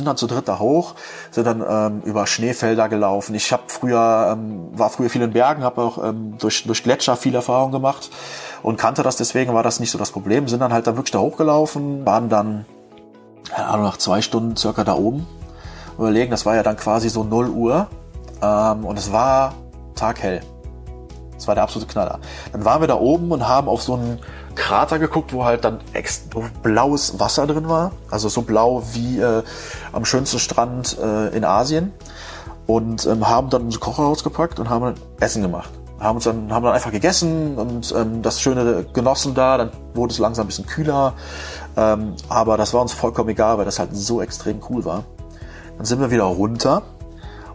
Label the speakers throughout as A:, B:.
A: sind dann zu dritt da hoch, sind dann ähm, über Schneefelder gelaufen. Ich habe früher, ähm, war früher viel in Bergen, habe auch ähm, durch, durch Gletscher viel Erfahrung gemacht und kannte das, deswegen war das nicht so das Problem. Sind dann halt dann wirklich da hochgelaufen, waren dann, Ahnung, nach zwei Stunden circa da oben. Überlegen, das war ja dann quasi so 0 Uhr ähm, und es war taghell. Das war der absolute Knaller. Dann waren wir da oben und haben auf so einen Krater geguckt, wo halt dann blaues Wasser drin war. Also so blau wie äh, am schönsten Strand äh, in Asien. Und ähm, haben dann unser Kocher ausgepackt und haben dann Essen gemacht. Haben uns dann, haben dann einfach gegessen und ähm, das Schöne genossen da. Dann wurde es langsam ein bisschen kühler. Ähm, aber das war uns vollkommen egal, weil das halt so extrem cool war. Dann sind wir wieder runter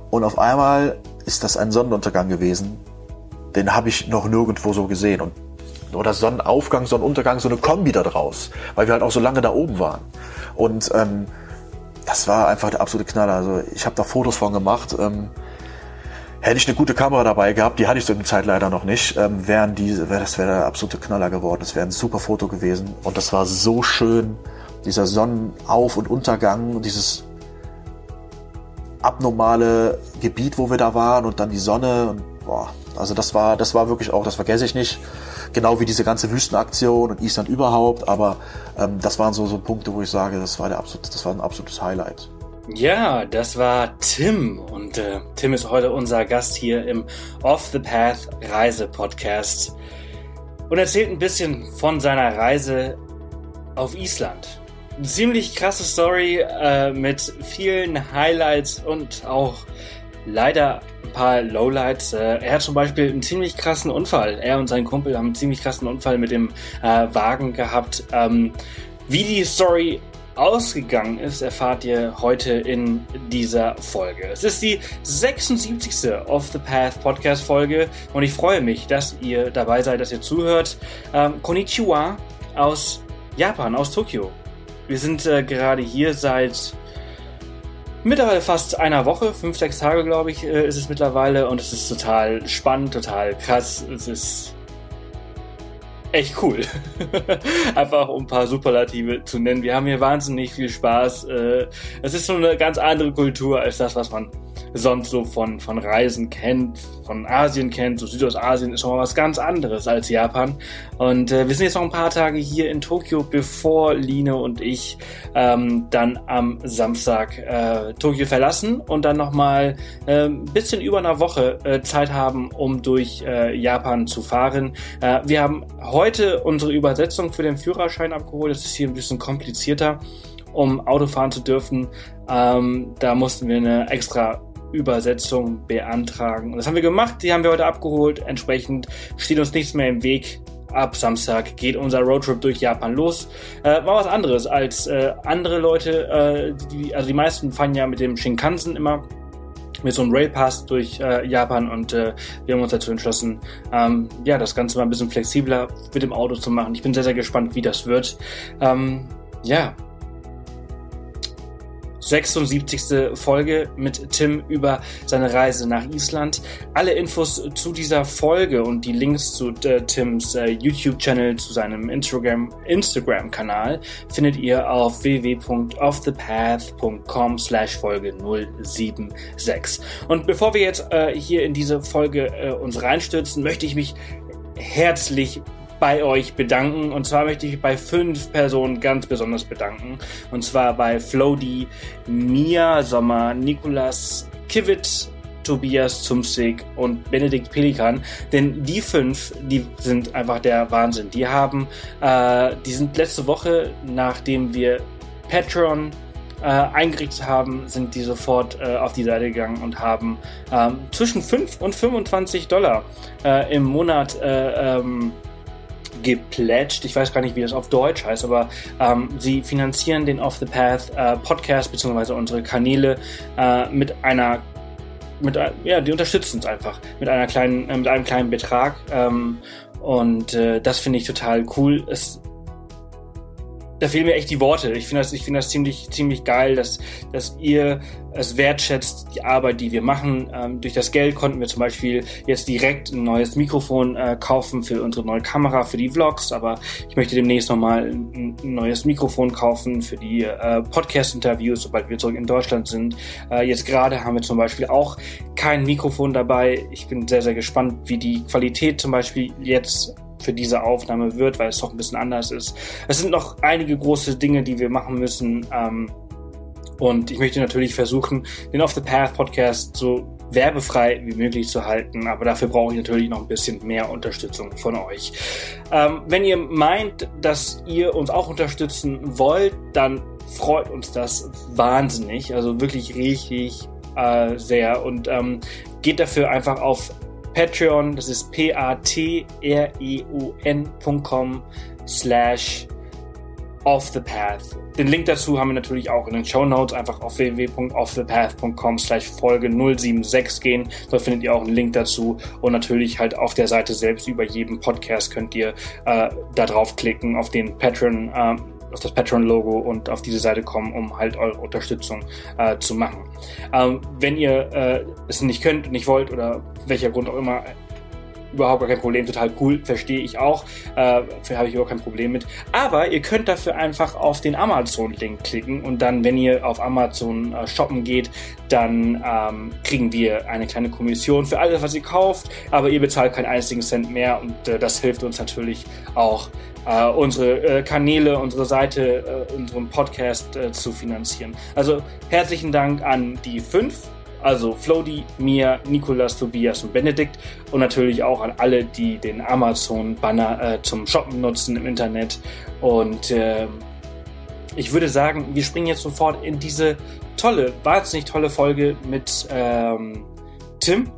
A: und auf einmal ist das ein Sonnenuntergang gewesen, den habe ich noch nirgendwo so gesehen. Und, oder Sonnenaufgang, Sonnenuntergang, so eine Kombi da draus, weil wir halt auch so lange da oben waren. Und ähm, das war einfach der absolute Knaller. Also ich habe da Fotos von gemacht. Ähm, hätte ich eine gute Kamera dabei gehabt, die hatte ich zu der Zeit leider noch nicht, ähm, wären die, wär, das wäre der absolute Knaller geworden. Das wäre ein super Foto gewesen. Und das war so schön, dieser Sonnenauf- und Untergang dieses abnormale Gebiet, wo wir da waren und dann die Sonne und boah, also das war, das war wirklich auch, das vergesse ich nicht. Genau wie diese ganze Wüstenaktion und Island überhaupt. Aber ähm, das waren so, so Punkte, wo ich sage, das war der absolute, das war ein absolutes Highlight.
B: Ja, das war Tim und äh, Tim ist heute unser Gast hier im Off the Path Reise Podcast und erzählt ein bisschen von seiner Reise auf Island. Eine ziemlich krasse Story äh, mit vielen Highlights und auch leider ein paar Lowlights. Äh, er hat zum Beispiel einen ziemlich krassen Unfall. Er und sein Kumpel haben einen ziemlich krassen Unfall mit dem äh, Wagen gehabt. Ähm, wie die Story ausgegangen ist, erfahrt ihr heute in dieser Folge. Es ist die 76. Off the Path Podcast Folge und ich freue mich, dass ihr dabei seid, dass ihr zuhört. Ähm, Konnichiwa aus Japan, aus Tokio. Wir sind äh, gerade hier seit mittlerweile fast einer Woche, fünf, sechs Tage, glaube ich, äh, ist es mittlerweile. Und es ist total spannend, total krass. Es ist echt cool. Einfach um ein paar Superlative zu nennen. Wir haben hier wahnsinnig viel Spaß. Äh, es ist so eine ganz andere Kultur als das, was man sonst so von, von Reisen kennt, von Asien kennt. So Südostasien ist schon mal was ganz anderes als Japan. Und äh, wir sind jetzt noch ein paar Tage hier in Tokio, bevor Line und ich ähm, dann am Samstag äh, Tokio verlassen und dann nochmal äh, bisschen über einer Woche äh, Zeit haben, um durch äh, Japan zu fahren. Äh, wir haben heute unsere Übersetzung für den Führerschein abgeholt. Das ist hier ein bisschen komplizierter um Auto fahren zu dürfen. Ähm, da mussten wir eine extra Übersetzung beantragen. Und das haben wir gemacht, die haben wir heute abgeholt. Entsprechend steht uns nichts mehr im Weg. Ab Samstag geht unser Roadtrip durch Japan los. Äh, war was anderes als äh, andere Leute. Äh, die, also die meisten fahren ja mit dem Shinkansen immer mit so einem Railpass durch äh, Japan und äh, wir haben uns dazu entschlossen, ähm, ja, das Ganze mal ein bisschen flexibler mit dem Auto zu machen. Ich bin sehr, sehr gespannt, wie das wird. Ähm, ja, 76. Folge mit Tim über seine Reise nach Island. Alle Infos zu dieser Folge und die Links zu äh, Tims äh, YouTube-Channel, zu seinem Instagram, Instagram-Kanal findet ihr auf www.offthepath.com slash Folge 076. Und bevor wir jetzt äh, hier in diese Folge äh, uns reinstürzen, möchte ich mich herzlich bei euch bedanken. Und zwar möchte ich bei fünf Personen ganz besonders bedanken. Und zwar bei Flody, Mia Sommer, Nikolas Kivit, Tobias Zumsig und Benedikt Pelikan. Denn die fünf, die sind einfach der Wahnsinn. Die haben, äh, die sind letzte Woche, nachdem wir Patreon äh, eingerichtet haben, sind die sofort äh, auf die Seite gegangen und haben ähm, zwischen 5 und 25 Dollar äh, im Monat äh, ähm, geplätscht. Ich weiß gar nicht, wie das auf Deutsch heißt, aber ähm, sie finanzieren den Off the Path äh, Podcast bzw. unsere Kanäle äh, mit einer mit ja, die unterstützen es einfach mit einer kleinen äh, mit einem kleinen Betrag ähm, und äh, das finde ich total cool. Es da fehlen mir echt die Worte. Ich finde das, ich finde das ziemlich, ziemlich geil, dass, dass ihr es wertschätzt, die Arbeit, die wir machen. Ähm, durch das Geld konnten wir zum Beispiel jetzt direkt ein neues Mikrofon äh, kaufen für unsere neue Kamera, für die Vlogs, aber ich möchte demnächst nochmal ein, ein neues Mikrofon kaufen für die äh, Podcast-Interviews, sobald wir zurück in Deutschland sind. Äh, jetzt gerade haben wir zum Beispiel auch kein Mikrofon dabei. Ich bin sehr, sehr gespannt, wie die Qualität zum Beispiel jetzt für diese Aufnahme wird, weil es doch ein bisschen anders ist. Es sind noch einige große Dinge, die wir machen müssen. Ähm, und ich möchte natürlich versuchen, den Off the Path Podcast so werbefrei wie möglich zu halten. Aber dafür brauche ich natürlich noch ein bisschen mehr Unterstützung von euch. Ähm, wenn ihr meint, dass ihr uns auch unterstützen wollt, dann freut uns das wahnsinnig. Also wirklich richtig äh, sehr. Und ähm, geht dafür einfach auf Patreon, das ist p-a-t-r-e-o-n.com slash off the path. Den Link dazu haben wir natürlich auch in den Show Notes. Einfach auf www.offthepath.com slash Folge 076 gehen. Dort findet ihr auch einen Link dazu. Und natürlich halt auf der Seite selbst über jedem Podcast könnt ihr äh, da draufklicken auf den Patreon äh, auf das Patreon-Logo und auf diese Seite kommen, um halt eure Unterstützung äh, zu machen. Ähm, wenn ihr äh, es nicht könnt, nicht wollt oder welcher Grund auch immer, überhaupt gar kein Problem, total cool, verstehe ich auch. Äh, habe ich überhaupt kein Problem mit. Aber ihr könnt dafür einfach auf den Amazon-Link klicken und dann, wenn ihr auf Amazon äh, shoppen geht, dann ähm, kriegen wir eine kleine Kommission für alles, was ihr kauft, aber ihr bezahlt keinen einzigen Cent mehr und äh, das hilft uns natürlich auch äh, unsere äh, Kanäle, unsere Seite, äh, unseren Podcast äh, zu finanzieren. Also herzlichen Dank an die fünf, also Flody, Mia, Nikolas, Tobias und Benedikt und natürlich auch an alle, die den Amazon-Banner äh, zum Shoppen nutzen im Internet. Und äh, ich würde sagen, wir springen jetzt sofort in diese tolle, wahnsinnig tolle Folge mit ähm, Tim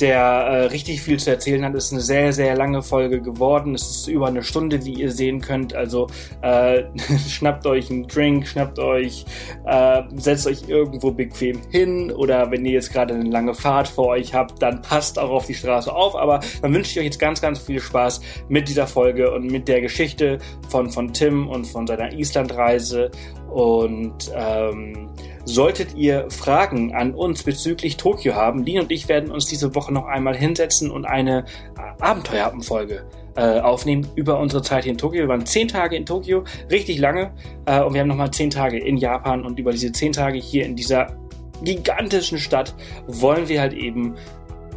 B: der äh, richtig viel zu erzählen hat. Ist eine sehr, sehr lange Folge geworden. Es ist über eine Stunde, wie ihr sehen könnt. Also äh, schnappt euch einen Drink, schnappt euch, äh, setzt euch irgendwo bequem hin oder wenn ihr jetzt gerade eine lange Fahrt vor euch habt, dann passt auch auf die Straße auf. Aber dann wünsche ich euch jetzt ganz, ganz viel Spaß mit dieser Folge und mit der Geschichte von, von Tim und von seiner Islandreise und ähm, Solltet ihr Fragen an uns bezüglich Tokio haben, Dean und ich werden uns diese Woche noch einmal hinsetzen und eine äh, Abenteuerhappenfolge äh, aufnehmen über unsere Zeit hier in Tokio. Wir waren zehn Tage in Tokio, richtig lange, äh, und wir haben nochmal zehn Tage in Japan und über diese zehn Tage hier in dieser gigantischen Stadt wollen wir halt eben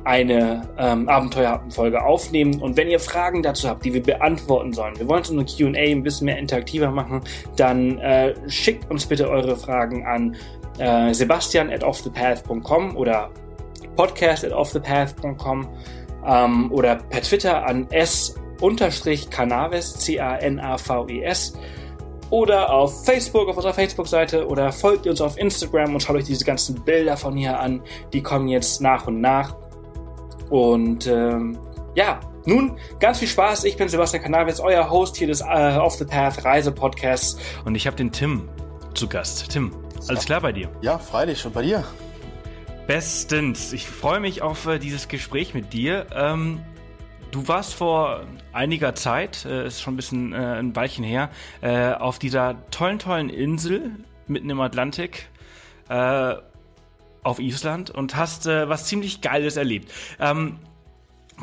B: eine ähm, Abenteuerfolge aufnehmen. Und wenn ihr Fragen dazu habt, die wir beantworten sollen, wir wollen so eine QA ein bisschen mehr interaktiver machen, dann äh, schickt uns bitte eure Fragen an äh, sebastian at offthepath.com oder podcast at offthepath.com ähm, oder per Twitter an s Canaves, C-A-N-A-V-E-S oder auf Facebook, auf unserer Facebook-Seite oder folgt uns auf Instagram und schaut euch diese ganzen Bilder von hier an. Die kommen jetzt nach und nach. Und ähm, ja, nun ganz viel Spaß. Ich bin Sebastian Canaves, euer Host hier des äh, Off the Path Reise-Podcasts.
C: Und ich habe den Tim zu Gast. Tim, alles klar bei dir?
A: Ja, freilich. Und bei dir?
C: Bestens. Ich freue mich auf äh, dieses Gespräch mit dir. Ähm, du warst vor einiger Zeit, äh, ist schon ein bisschen äh, ein Weilchen her, äh, auf dieser tollen, tollen Insel mitten im Atlantik äh, auf Island und hast äh, was ziemlich Geiles erlebt. Ähm,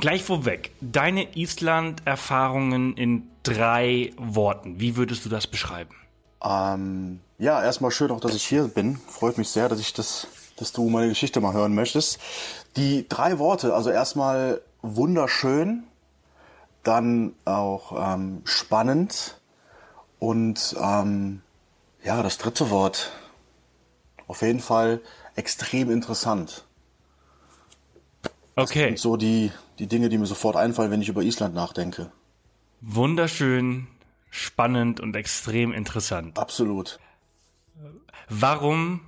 C: gleich vorweg, deine Island-Erfahrungen in drei Worten. Wie würdest du das beschreiben?
A: Ähm, ja, erstmal schön auch, dass ich hier bin. Freut mich sehr, dass ich das, dass du meine Geschichte mal hören möchtest. Die drei Worte, also erstmal wunderschön, dann auch ähm, spannend und ähm, ja, das dritte Wort. Auf jeden Fall extrem interessant. Okay. Das sind so die, die Dinge, die mir sofort einfallen, wenn ich über Island nachdenke.
C: Wunderschön, spannend und extrem interessant.
A: Absolut.
C: Warum,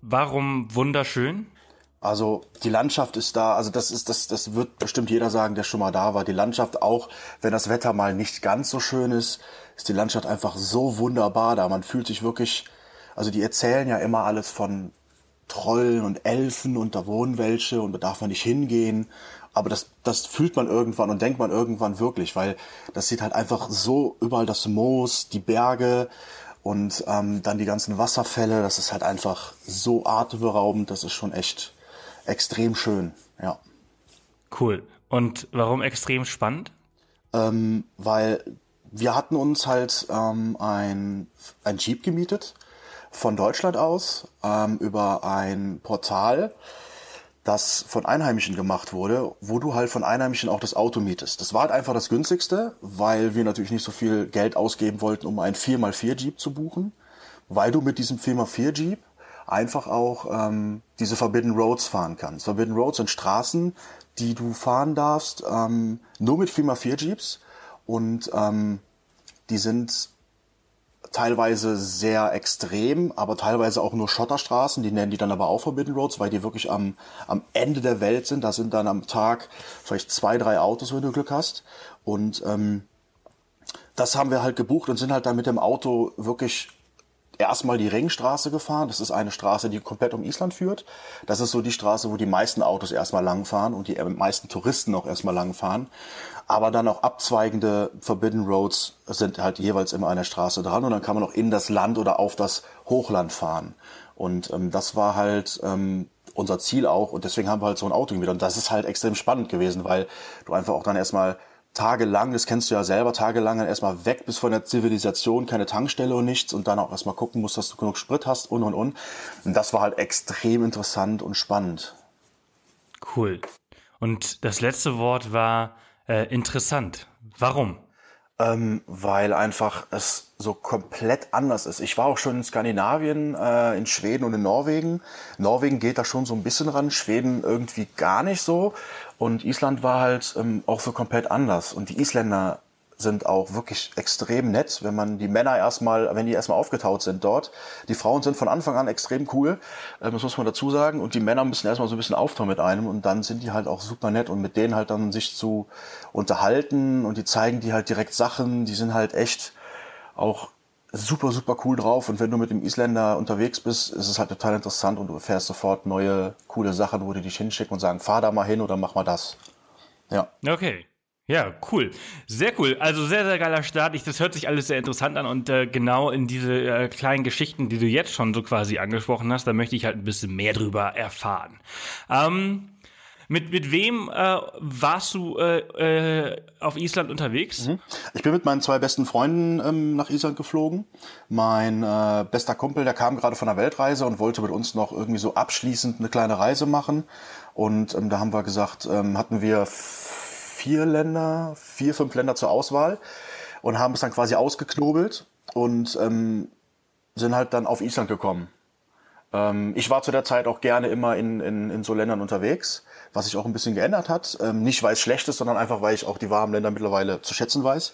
C: warum wunderschön?
A: Also die Landschaft ist da, also das ist das das wird bestimmt jeder sagen, der schon mal da war. Die Landschaft auch, wenn das Wetter mal nicht ganz so schön ist, ist die Landschaft einfach so wunderbar da. Man fühlt sich wirklich also die erzählen ja immer alles von Trollen und Elfen und da wohnen welche und da darf man nicht hingehen. aber das, das fühlt man irgendwann und denkt man irgendwann wirklich, weil das sieht halt einfach so überall das Moos, die Berge und ähm, dann die ganzen Wasserfälle. Das ist halt einfach so atemberaubend. Das ist schon echt extrem schön. Ja.
B: Cool. Und warum extrem spannend?
A: Ähm, weil wir hatten uns halt ähm, ein, ein Jeep gemietet von Deutschland aus ähm, über ein Portal das von Einheimischen gemacht wurde, wo du halt von Einheimischen auch das Auto mietest. Das war halt einfach das günstigste, weil wir natürlich nicht so viel Geld ausgeben wollten, um einen 4x4 Jeep zu buchen, weil du mit diesem 4x4 Jeep einfach auch ähm, diese Forbidden Roads fahren kannst. Forbidden Roads sind Straßen, die du fahren darfst, ähm, nur mit 4x4 Jeeps und ähm, die sind teilweise sehr extrem, aber teilweise auch nur Schotterstraßen. Die nennen die dann aber auch Forbidden Roads, weil die wirklich am, am Ende der Welt sind. Da sind dann am Tag vielleicht zwei, drei Autos, wenn du Glück hast. Und ähm, das haben wir halt gebucht und sind halt dann mit dem Auto wirklich erstmal die Ringstraße gefahren. Das ist eine Straße, die komplett um Island führt. Das ist so die Straße, wo die meisten Autos erstmal langfahren und die meisten Touristen auch erstmal langfahren. Aber dann auch abzweigende Forbidden Roads sind halt jeweils immer an der Straße dran und dann kann man auch in das Land oder auf das Hochland fahren. Und ähm, das war halt ähm, unser Ziel auch und deswegen haben wir halt so ein Auto gemietet. Und das ist halt extrem spannend gewesen, weil du einfach auch dann erstmal tagelang, das kennst du ja selber, tagelang dann erstmal weg bis von der Zivilisation, keine Tankstelle und nichts und dann auch erstmal gucken musst, dass du genug Sprit hast und und und. Und das war halt extrem interessant und spannend.
B: Cool. Und das letzte Wort war äh, interessant. Warum?
A: Ähm, weil einfach es so komplett anders ist. Ich war auch schon in Skandinavien, äh, in Schweden und in Norwegen. Norwegen geht da schon so ein bisschen ran, Schweden irgendwie gar nicht so. Und Island war halt ähm, auch so komplett anders. Und die Isländer sind auch wirklich extrem nett, wenn man die Männer erstmal, wenn die erstmal aufgetaut sind dort. Die Frauen sind von Anfang an extrem cool, äh, das muss man dazu sagen. Und die Männer müssen erstmal so ein bisschen auftauen mit einem und dann sind die halt auch super nett und mit denen halt dann sich zu unterhalten und die zeigen die halt direkt Sachen, die sind halt echt auch super, super cool drauf. Und wenn du mit dem Isländer unterwegs bist, ist es halt total interessant und du erfährst sofort neue, coole Sachen, wo die dich hinschicken und sagen, fahr da mal hin oder mach mal das.
B: Ja. Okay. Ja, cool. Sehr cool. Also sehr, sehr geiler Start. Ich, das hört sich alles sehr interessant an und äh, genau in diese äh, kleinen Geschichten, die du jetzt schon so quasi angesprochen hast, da möchte ich halt ein bisschen mehr drüber erfahren. Ähm, mit, mit wem äh, warst du äh, äh, auf Island unterwegs? Mhm.
A: Ich bin mit meinen zwei besten Freunden ähm, nach Island geflogen. Mein äh, bester Kumpel, der kam gerade von der Weltreise und wollte mit uns noch irgendwie so abschließend eine kleine Reise machen. Und ähm, da haben wir gesagt, ähm, hatten wir vier Länder, vier, fünf Länder zur Auswahl und haben es dann quasi ausgeknobelt und ähm, sind halt dann auf Island gekommen. Ähm, ich war zu der Zeit auch gerne immer in, in, in so Ländern unterwegs, was sich auch ein bisschen geändert hat. Ähm, nicht weil es schlecht ist, sondern einfach weil ich auch die warmen Länder mittlerweile zu schätzen weiß.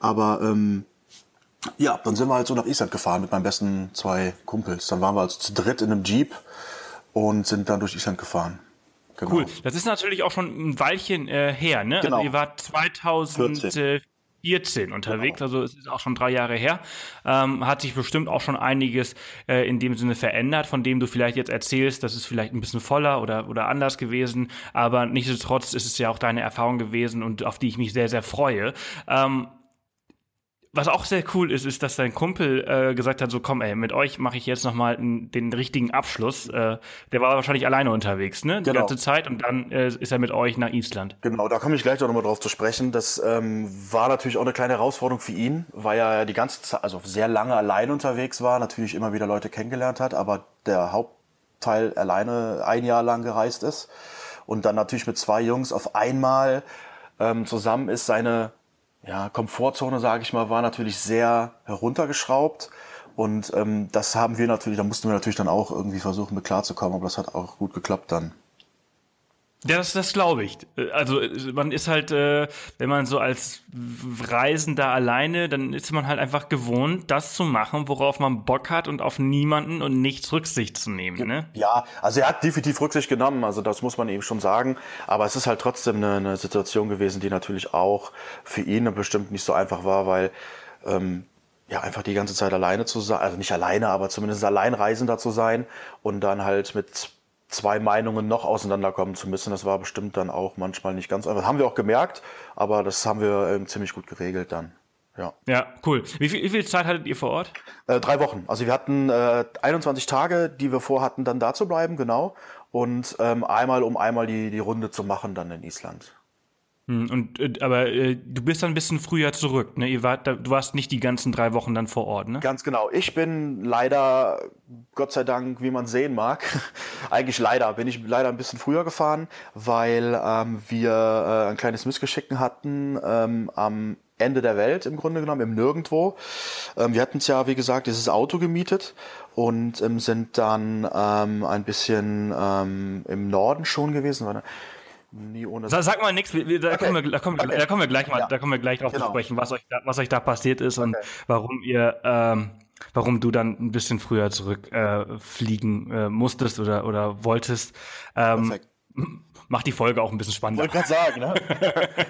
A: Aber ähm, ja, dann sind wir halt so nach Island gefahren mit meinen besten zwei Kumpels. Dann waren wir also zu dritt in einem Jeep und sind dann durch Island gefahren.
B: Genau. Cool. Das ist natürlich auch schon ein Weilchen äh, her, ne? Also genau. Also ihr wart 2014 unterwegs, genau. also es ist auch schon drei Jahre her. Ähm, hat sich bestimmt auch schon einiges äh, in dem Sinne verändert, von dem du vielleicht jetzt erzählst, das ist vielleicht ein bisschen voller oder, oder anders gewesen, aber nichtsdestotrotz ist es ja auch deine Erfahrung gewesen und auf die ich mich sehr, sehr freue. Ähm, was auch sehr cool ist, ist, dass dein Kumpel äh, gesagt hat, so komm, ey, mit euch mache ich jetzt nochmal den richtigen Abschluss. Äh, der war wahrscheinlich alleine unterwegs, ne? Die genau. ganze Zeit und dann äh, ist er mit euch nach Island.
A: Genau, da komme ich gleich noch mal drauf zu sprechen. Das ähm, war natürlich auch eine kleine Herausforderung für ihn, weil er die ganze Zeit, also sehr lange allein unterwegs war, natürlich immer wieder Leute kennengelernt hat, aber der Hauptteil alleine ein Jahr lang gereist ist und dann natürlich mit zwei Jungs auf einmal ähm, zusammen ist, seine ja, Komfortzone, sage ich mal, war natürlich sehr heruntergeschraubt. Und ähm, das haben wir natürlich, da mussten wir natürlich dann auch irgendwie versuchen, mit klarzukommen, aber das hat auch gut geklappt dann.
B: Ja, das, das glaube ich. Also man ist halt, äh, wenn man so als Reisender alleine, dann ist man halt einfach gewohnt, das zu machen, worauf man Bock hat und auf niemanden und nichts Rücksicht zu nehmen. Ne?
A: Ja, also er hat definitiv Rücksicht genommen, also das muss man eben schon sagen. Aber es ist halt trotzdem eine, eine Situation gewesen, die natürlich auch für ihn bestimmt nicht so einfach war, weil ähm, ja, einfach die ganze Zeit alleine zu sein, also nicht alleine, aber zumindest Alleinreisender zu sein und dann halt mit zwei Meinungen noch auseinanderkommen zu müssen. Das war bestimmt dann auch manchmal nicht ganz einfach. Haben wir auch gemerkt, aber das haben wir ähm, ziemlich gut geregelt dann. Ja.
B: Ja, cool. Wie viel, wie viel Zeit hattet ihr vor Ort?
A: Äh, drei Wochen. Also wir hatten äh, 21 Tage, die wir vorhatten, dann da zu bleiben, genau. Und ähm, einmal, um einmal die, die Runde zu machen, dann in Island.
B: Hm, und äh, aber äh, du bist dann ein bisschen früher zurück, ne? Ihr wart, du warst nicht die ganzen drei Wochen dann vor Ort, ne?
A: Ganz genau. Ich bin leider, Gott sei Dank, wie man sehen mag, eigentlich leider, bin ich leider ein bisschen früher gefahren, weil ähm, wir äh, ein kleines Missgeschicken hatten ähm, am Ende der Welt im Grunde genommen, im Nirgendwo. Ähm, wir hatten es ja, wie gesagt, dieses Auto gemietet und ähm, sind dann ähm, ein bisschen ähm, im Norden schon gewesen. War,
B: nie ohne. Sag, sag mal nichts, da, okay. kommen wir, da, kommen, wir gleich mal, ja. da kommen wir gleich drauf genau. zu sprechen, was euch da, was euch da passiert ist okay. und warum ihr, ähm, warum du dann ein bisschen früher zurückfliegen äh, äh, musstest oder oder wolltest. Ähm, Perfekt. Macht die Folge auch ein bisschen spannender.
A: Wollte gerade sagen, ne?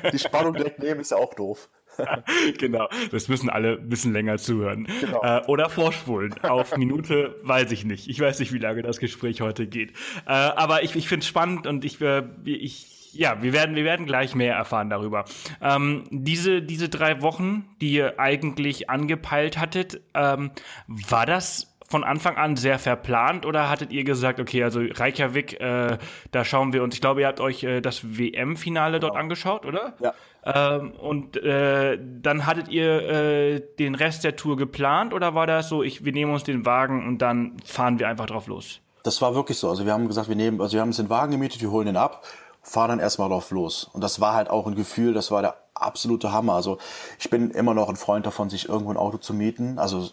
A: die Spannung direkt nehmen ist ja auch doof.
B: genau, das müssen alle ein bisschen länger zuhören. Genau. Äh, oder vorspulen. Auf Minute weiß ich nicht. Ich weiß nicht, wie lange das Gespräch heute geht. Äh, aber ich, ich finde es spannend und ich, äh, ich ja, wir werden, wir werden gleich mehr erfahren darüber. Ähm, diese, diese drei Wochen, die ihr eigentlich angepeilt hattet, ähm, war das von Anfang an sehr verplant oder hattet ihr gesagt, okay, also Reykjavik, äh, da schauen wir uns, ich glaube, ihr habt euch äh, das WM-Finale dort genau. angeschaut, oder?
A: Ja.
B: Ähm, und äh, dann hattet ihr äh, den Rest der Tour geplant oder war das so, ich, wir nehmen uns den Wagen und dann fahren wir einfach drauf los?
A: Das war wirklich so. Also wir haben gesagt, wir nehmen, also wir haben uns den Wagen gemietet, wir holen den ab, fahren dann erstmal drauf los. Und das war halt auch ein Gefühl, das war der absolute Hammer. Also ich bin immer noch ein Freund davon, sich irgendwo ein Auto zu mieten. Also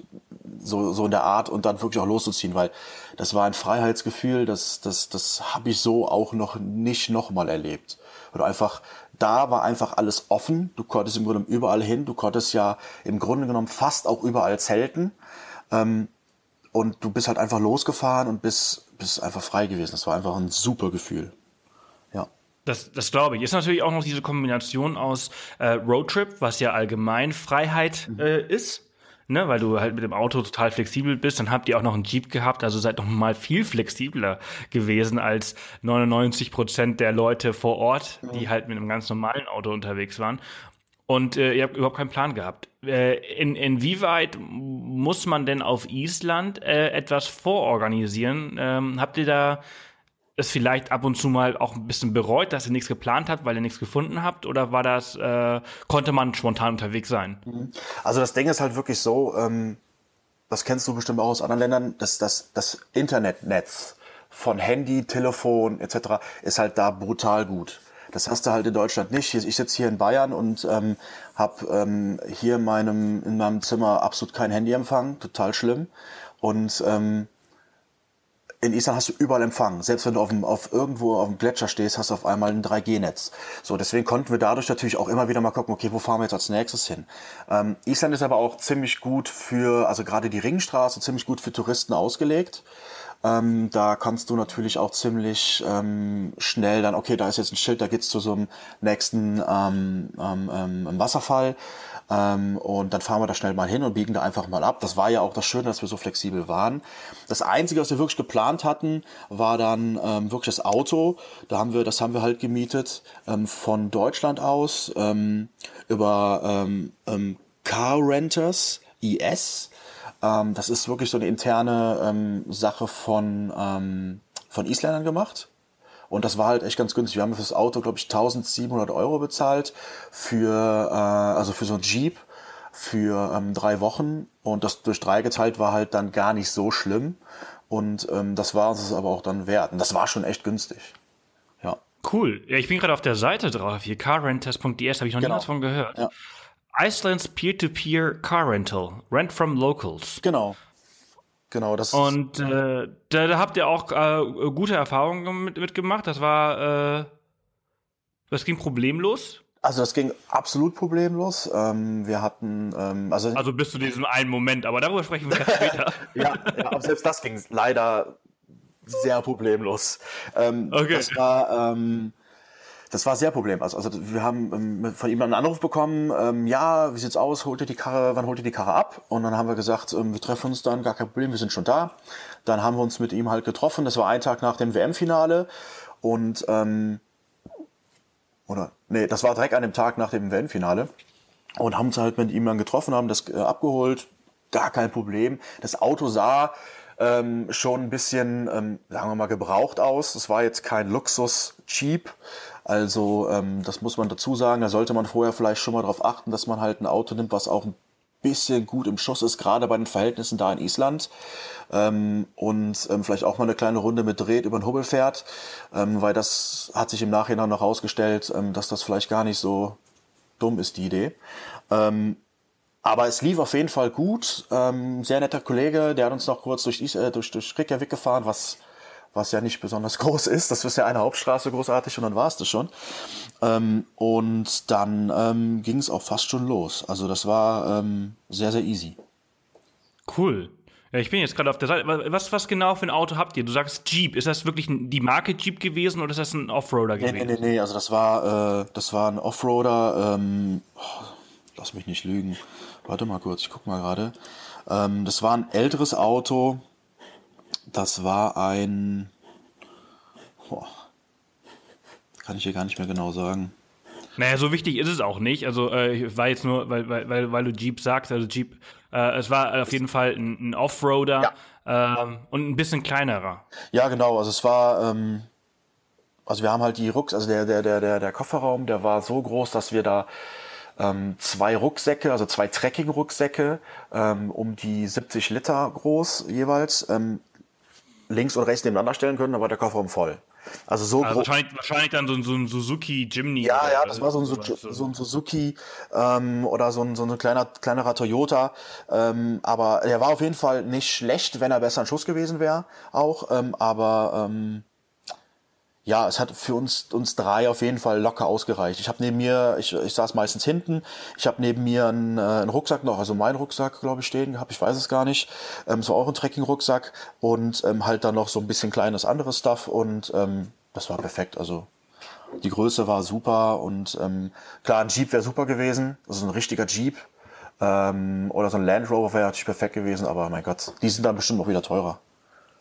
A: so, so in der Art und dann wirklich auch loszuziehen, weil das war ein Freiheitsgefühl, das, das, das habe ich so auch noch nicht nochmal erlebt. Oder einfach, da war einfach alles offen, du konntest im Grunde überall hin, du konntest ja im Grunde genommen fast auch überall zelten. Ähm, und du bist halt einfach losgefahren und bist, bist einfach frei gewesen. Das war einfach ein super Gefühl. Ja.
B: Das, das glaube ich. Ist natürlich auch noch diese Kombination aus äh, Roadtrip, was ja allgemein Freiheit mhm. äh, ist ne, weil du halt mit dem Auto total flexibel bist. Dann habt ihr auch noch einen Jeep gehabt, also seid noch mal viel flexibler gewesen als 99 Prozent der Leute vor Ort, die halt mit einem ganz normalen Auto unterwegs waren. Und äh, ihr habt überhaupt keinen Plan gehabt. Äh, in, inwieweit muss man denn auf Island äh, etwas vororganisieren? Ähm, habt ihr da es vielleicht ab und zu mal auch ein bisschen bereut, dass ihr nichts geplant habt, weil ihr nichts gefunden habt? Oder war das, äh, konnte man spontan unterwegs sein?
A: Mhm. Also das Ding ist halt wirklich so, ähm, das kennst du bestimmt auch aus anderen Ländern, dass das, das Internetnetz von Handy, Telefon etc. ist halt da brutal gut. Das hast du halt in Deutschland nicht. Ich sitze hier in Bayern und ähm, habe ähm, hier in meinem, in meinem Zimmer absolut kein Handyempfang, total schlimm. Und ähm, in Island hast du überall Empfang. Selbst wenn du auf, auf irgendwo auf dem Gletscher stehst, hast du auf einmal ein 3G-Netz. So, deswegen konnten wir dadurch natürlich auch immer wieder mal gucken, okay, wo fahren wir jetzt als nächstes hin? Ähm, Island ist aber auch ziemlich gut für, also gerade die Ringstraße, ziemlich gut für Touristen ausgelegt. Ähm, da kannst du natürlich auch ziemlich ähm, schnell dann, okay, da ist jetzt ein Schild, da geht's zu so einem nächsten ähm, ähm, ähm Wasserfall. Ähm, und dann fahren wir da schnell mal hin und biegen da einfach mal ab. Das war ja auch das Schöne, dass wir so flexibel waren. Das Einzige, was wir wirklich geplant hatten, war dann wirklich das Auto. Da haben wir, das haben wir halt gemietet von Deutschland aus über Car Renters IS. Ähm, das ist wirklich so eine interne ähm, Sache von, ähm, von Isländern gemacht. Und das war halt echt ganz günstig. Wir haben für das Auto, glaube ich, 1700 Euro bezahlt für, äh, also für so ein Jeep für ähm, drei Wochen. Und das durch drei geteilt war halt dann gar nicht so schlimm. Und ähm, das war uns aber auch dann wert. Und das war schon echt günstig. Ja.
B: Cool. Ja, ich bin gerade auf der Seite drauf. Hier carrenters.ds habe ich noch genau. nie von gehört. Ja. Iceland's Peer-to-Peer -Peer Car Rental. Rent from Locals.
A: Genau. Genau, das
B: Und äh, da, da habt ihr auch äh, gute Erfahrungen mit, mitgemacht. Das war, äh, das ging problemlos.
A: Also das ging absolut problemlos. Ähm, wir hatten, ähm, also
B: also bis zu diesem einen Moment, aber darüber sprechen wir später.
A: ja, ja, aber selbst das ging leider sehr problemlos. Ähm, okay. Das war, ähm, das war sehr problemlos. Also, also wir haben ähm, von ihm einen Anruf bekommen, ähm, ja, wie sieht's aus, holt ihr die Karre, wann holt ihr die Karre ab? Und dann haben wir gesagt, ähm, wir treffen uns dann, gar kein Problem, wir sind schon da. Dann haben wir uns mit ihm halt getroffen, das war ein Tag nach dem WM-Finale und ähm, oder nee, das war direkt an dem Tag nach dem WM-Finale und haben uns halt mit ihm dann getroffen, haben das äh, abgeholt, gar kein Problem. Das Auto sah ähm, schon ein bisschen, ähm, sagen wir mal, gebraucht aus. Es war jetzt kein Luxus-Cheap. Also ähm, das muss man dazu sagen. Da sollte man vorher vielleicht schon mal darauf achten, dass man halt ein Auto nimmt, was auch ein bisschen gut im Schuss ist, gerade bei den Verhältnissen da in Island. Ähm, und ähm, vielleicht auch mal eine kleine Runde mit dreht über den Hubbel fährt, ähm, weil das hat sich im Nachhinein noch herausgestellt, ähm, dass das vielleicht gar nicht so dumm ist, die Idee. Ähm, aber es lief auf jeden Fall gut. Ähm, sehr netter Kollege, der hat uns noch kurz durch, äh, durch, durch Reykjavik gefahren, was, was ja nicht besonders groß ist. Das ist ja eine Hauptstraße großartig und dann war es das schon. Ähm, und dann ähm, ging es auch fast schon los. Also das war ähm, sehr, sehr easy.
B: Cool. Ja, ich bin jetzt gerade auf der Seite. Was, was genau für ein Auto habt ihr? Du sagst Jeep. Ist das wirklich die Marke Jeep gewesen oder ist das ein Offroader gewesen?
A: Nee, nee, nee, nee. Also das war, äh, das war ein Offroader. Ähm, oh, lass mich nicht lügen. Warte mal kurz, ich guck mal gerade. Ähm, das war ein älteres Auto. Das war ein. Boah, kann ich hier gar nicht mehr genau sagen.
B: Naja, so wichtig ist es auch nicht. Also äh, war jetzt nur, weil, weil, weil du Jeep sagst, also Jeep, äh, es war auf jeden Fall ein, ein Offroader ja. ähm, und ein bisschen kleinerer.
A: Ja, genau. Also es war, ähm, also wir haben halt die Rucks, also der, der, der, der, der Kofferraum, der war so groß, dass wir da ähm, zwei Rucksäcke, also zwei Trekking-Rucksäcke, ähm, um die 70 Liter groß jeweils, ähm, links und rechts nebeneinander stellen können, dann war der Kofferraum voll. Also so also
B: wahrscheinlich, wahrscheinlich dann so, so ein Suzuki Jimny.
A: Ja, ja, das war so ein, so, so ein Suzuki ähm, oder so ein, so ein kleiner, kleinerer Toyota. Ähm, aber der war auf jeden Fall nicht schlecht, wenn er besser ein Schuss gewesen wäre auch. Ähm, aber ähm, ja, es hat für uns, uns drei auf jeden Fall locker ausgereicht. Ich habe neben mir, ich, ich saß meistens hinten, ich habe neben mir einen, äh, einen Rucksack noch, also meinen Rucksack, glaube ich, stehen gehabt, ich weiß es gar nicht. Ähm, es war auch ein Trekking-Rucksack und ähm, halt dann noch so ein bisschen kleines anderes Stuff und ähm, das war perfekt. Also die Größe war super und ähm, klar, ein Jeep wäre super gewesen, also ein richtiger Jeep. Ähm, oder so ein Land Rover wäre natürlich perfekt gewesen, aber mein Gott, die sind dann bestimmt auch wieder teurer.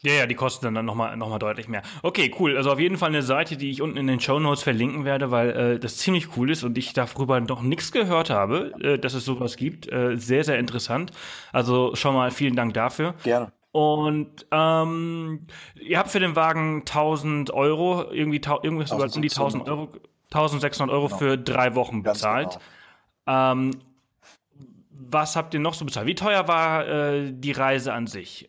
B: Ja, ja, die kosten dann nochmal noch mal deutlich mehr. Okay, cool. Also auf jeden Fall eine Seite, die ich unten in den Show Notes verlinken werde, weil äh, das ziemlich cool ist und ich darüber noch nichts gehört habe, äh, dass es sowas gibt. Äh, sehr, sehr interessant. Also schon mal vielen Dank dafür.
A: Gerne.
B: Und ähm, ihr habt für den Wagen 1000 Euro, irgendwie irgendwas über um die 1000 Euro, 1600 Euro genau. für drei Wochen bezahlt. Genau. Ähm, was habt ihr noch so bezahlt? Wie teuer war äh, die Reise an sich?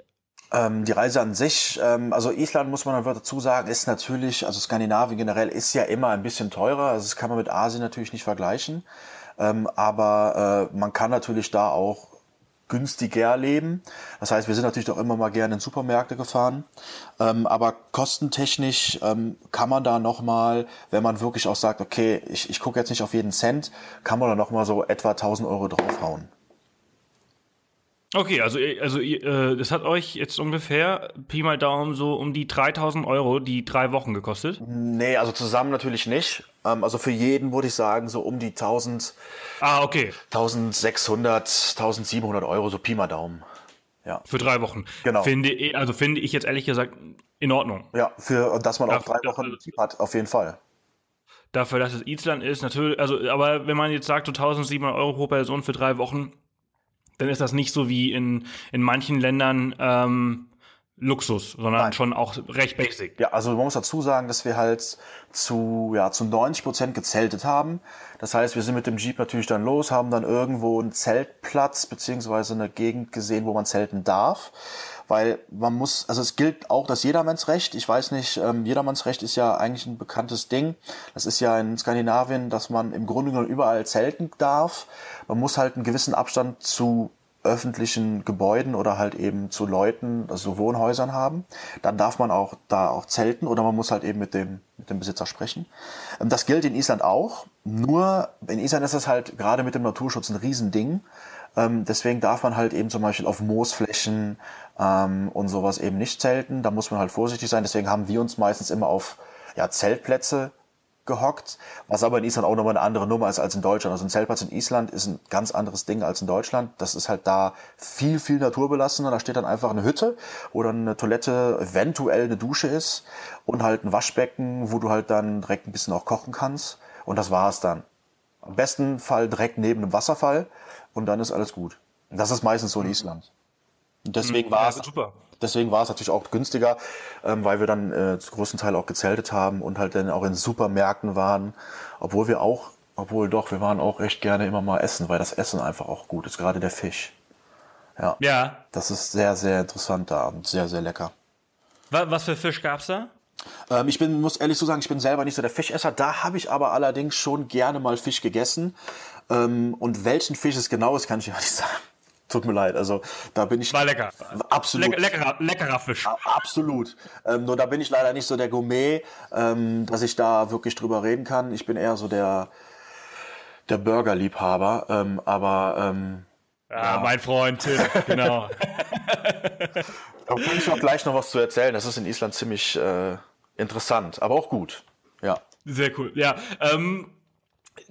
A: Ähm, die Reise an sich, ähm, also Island muss man dazu sagen, ist natürlich, also Skandinavien generell ist ja immer ein bisschen teurer. Also das kann man mit Asien natürlich nicht vergleichen. Ähm, aber äh, man kann natürlich da auch günstiger leben. Das heißt, wir sind natürlich auch immer mal gerne in Supermärkte gefahren. Ähm, aber kostentechnisch ähm, kann man da nochmal, wenn man wirklich auch sagt, okay, ich, ich gucke jetzt nicht auf jeden Cent, kann man da nochmal so etwa 1000 Euro draufhauen.
B: Okay, also, also äh, das hat euch jetzt ungefähr Pi mal Daumen so um die 3000 Euro die drei Wochen gekostet?
A: Nee, also zusammen natürlich nicht. Ähm, also für jeden würde ich sagen so um die 1000,
B: ah, okay.
A: 1600, 1700 Euro, so Pi mal Daumen.
B: Ja. Für drei Wochen.
A: Genau.
B: Finde, also finde ich jetzt ehrlich gesagt in Ordnung.
A: Ja, für, dass man auch drei Wochen hat, auf jeden Fall
B: dafür, dass es Island ist, natürlich, also, aber wenn man jetzt sagt, so 1700 Euro pro Person für drei Wochen, dann ist das nicht so wie in, in manchen Ländern ähm, Luxus, sondern Nein. schon auch recht basic.
A: Ja, also man muss dazu sagen, dass wir halt zu, ja, zu 90 Prozent gezeltet haben. Das heißt, wir sind mit dem Jeep natürlich dann los, haben dann irgendwo einen Zeltplatz beziehungsweise eine Gegend gesehen, wo man zelten darf weil man muss, also es gilt auch das Jedermannsrecht. Ich weiß nicht, ähm, Jedermannsrecht ist ja eigentlich ein bekanntes Ding. Das ist ja in Skandinavien, dass man im Grunde genommen überall zelten darf. Man muss halt einen gewissen Abstand zu öffentlichen Gebäuden oder halt eben zu Leuten, also Wohnhäusern haben, dann darf man auch da auch zelten oder man muss halt eben mit dem, mit dem Besitzer sprechen. Ähm, das gilt in Island auch, nur in Island ist es halt gerade mit dem Naturschutz ein Riesending. Ähm, deswegen darf man halt eben zum Beispiel auf Moosflächen ähm, und sowas eben nicht zelten. Da muss man halt vorsichtig sein. Deswegen haben wir uns meistens immer auf ja, Zeltplätze gehockt, was aber in Island auch nochmal eine andere Nummer ist als in Deutschland. Also ein Zeltplatz in Island ist ein ganz anderes Ding als in Deutschland. Das ist halt da viel, viel naturbelassener. Da steht dann einfach eine Hütte, wo dann eine Toilette, eventuell eine Dusche ist und halt ein Waschbecken, wo du halt dann direkt ein bisschen auch kochen kannst. Und das war's dann. Am besten Fall direkt neben einem Wasserfall und dann ist alles gut. Das ist meistens so in Island. Und deswegen war es
B: super.
A: Deswegen war es natürlich auch günstiger, ähm, weil wir dann äh, zu großen Teil auch gezeltet haben und halt dann auch in Supermärkten waren, obwohl wir auch, obwohl doch, wir waren auch echt gerne immer mal essen, weil das Essen einfach auch gut ist, gerade der Fisch. Ja.
B: Ja.
A: Das ist sehr, sehr interessant da und sehr, sehr lecker.
B: Wa- Was für Fisch gab's da?
A: Ähm, ich bin, muss ehrlich so sagen, ich bin selber nicht so der Fischesser. Da habe ich aber allerdings schon gerne mal Fisch gegessen. Ähm, und welchen Fisch es genau ist, kann ich ja nicht sagen. Tut mir leid. Also da bin ich
B: War lecker.
A: absolut.
B: Lecker, leckerer, leckerer Fisch.
A: Absolut. Ähm, nur da bin ich leider nicht so der Gourmet, ähm, dass ich da wirklich drüber reden kann. Ich bin eher so der, der Burgerliebhaber. Ähm, aber ähm,
B: Ja, mein Freund Tim, genau.
A: da kann ich auch gleich noch was zu erzählen. Das ist in Island ziemlich äh, interessant, aber auch gut. Ja.
B: Sehr cool. Ja, ähm,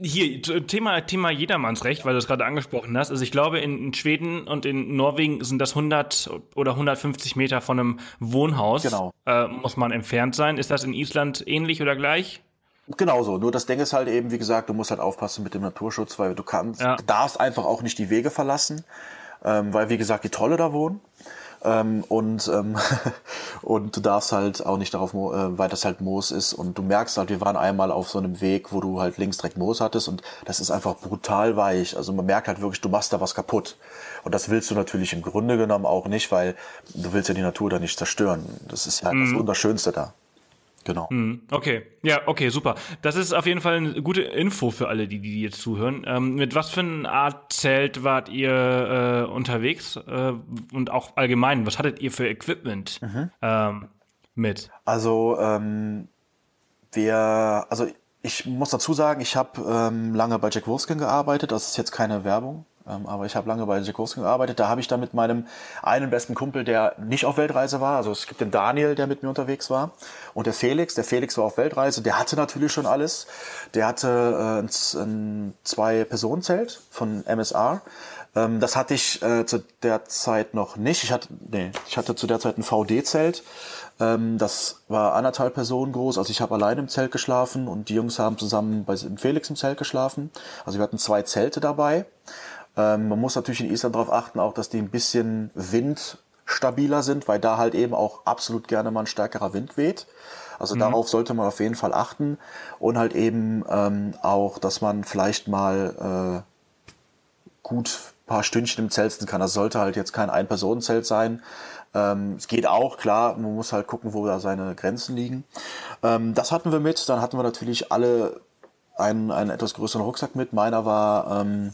B: hier, Thema, Thema Jedermannsrecht, weil du es gerade angesprochen hast. Also ich glaube, in, Schweden und in Norwegen sind das 100 oder 150 Meter von einem Wohnhaus.
A: Genau.
B: Äh, muss man entfernt sein. Ist das in Island ähnlich oder gleich?
A: Genauso. Nur das Ding ist halt eben, wie gesagt, du musst halt aufpassen mit dem Naturschutz, weil du kannst,
B: Ja.
A: darfst einfach auch nicht die Wege verlassen, ähm, weil wie gesagt die Trolle da wohnen. Ähm, und, ähm, und du darfst halt auch nicht darauf, äh, weil das halt Moos ist. Und du merkst halt, wir waren einmal auf so einem Weg, wo du halt links direkt Moos hattest und das ist einfach brutal weich. Also man merkt halt wirklich, du machst da was kaputt. Und das willst du natürlich im Grunde genommen auch nicht, weil du willst ja die Natur da nicht zerstören. Das ist ja das Wunderschönste da. Genau.
B: Okay, ja, okay, super. Das ist auf jeden Fall eine gute Info für alle, die, die jetzt zuhören. Ähm, mit was für einer Art Zelt wart ihr äh, unterwegs äh, und auch allgemein? Was hattet ihr für Equipment ähm, mit?
A: Also ähm, wir, also ich muss dazu sagen, ich habe ähm, lange bei Jack Wolfskin gearbeitet. Das ist jetzt keine Werbung, aber ich habe lange bei Wolfskin gearbeitet. Da habe ich dann mit meinem einen besten Kumpel, der nicht auf Weltreise war. Also es gibt den Daniel, der mit mir unterwegs war, und der Felix. Der Felix war auf Weltreise. Der hatte natürlich schon alles. Der hatte äh, ein Zwei-Personen-Zelt von MSR. Ähm, das hatte ich äh, zu der Zeit noch nicht. Ich hatte, nee, ich hatte zu der Zeit ein VD-Zelt. Ähm, das war anderthalb Personen groß. Also ich habe allein im Zelt geschlafen und die Jungs haben zusammen bei Felix im Zelt geschlafen. Also wir hatten zwei Zelte dabei. Ähm, man muss natürlich in Island darauf achten, auch dass die ein bisschen windstabiler sind, weil da halt eben auch absolut gerne mal ein stärkerer Wind weht. Also darauf sollte man auf jeden Fall achten und halt eben ähm, auch, dass man vielleicht mal äh, gut paar Stündchen im Zelt sitzen kann. Das sollte halt jetzt kein Ein-Personen-Zelt sein. Ähm, es geht auch, klar, man muss halt gucken, wo da seine Grenzen liegen. Ähm, das hatten wir mit. Dann hatten wir natürlich alle einen, einen etwas größeren Rucksack mit. Meiner war ähm,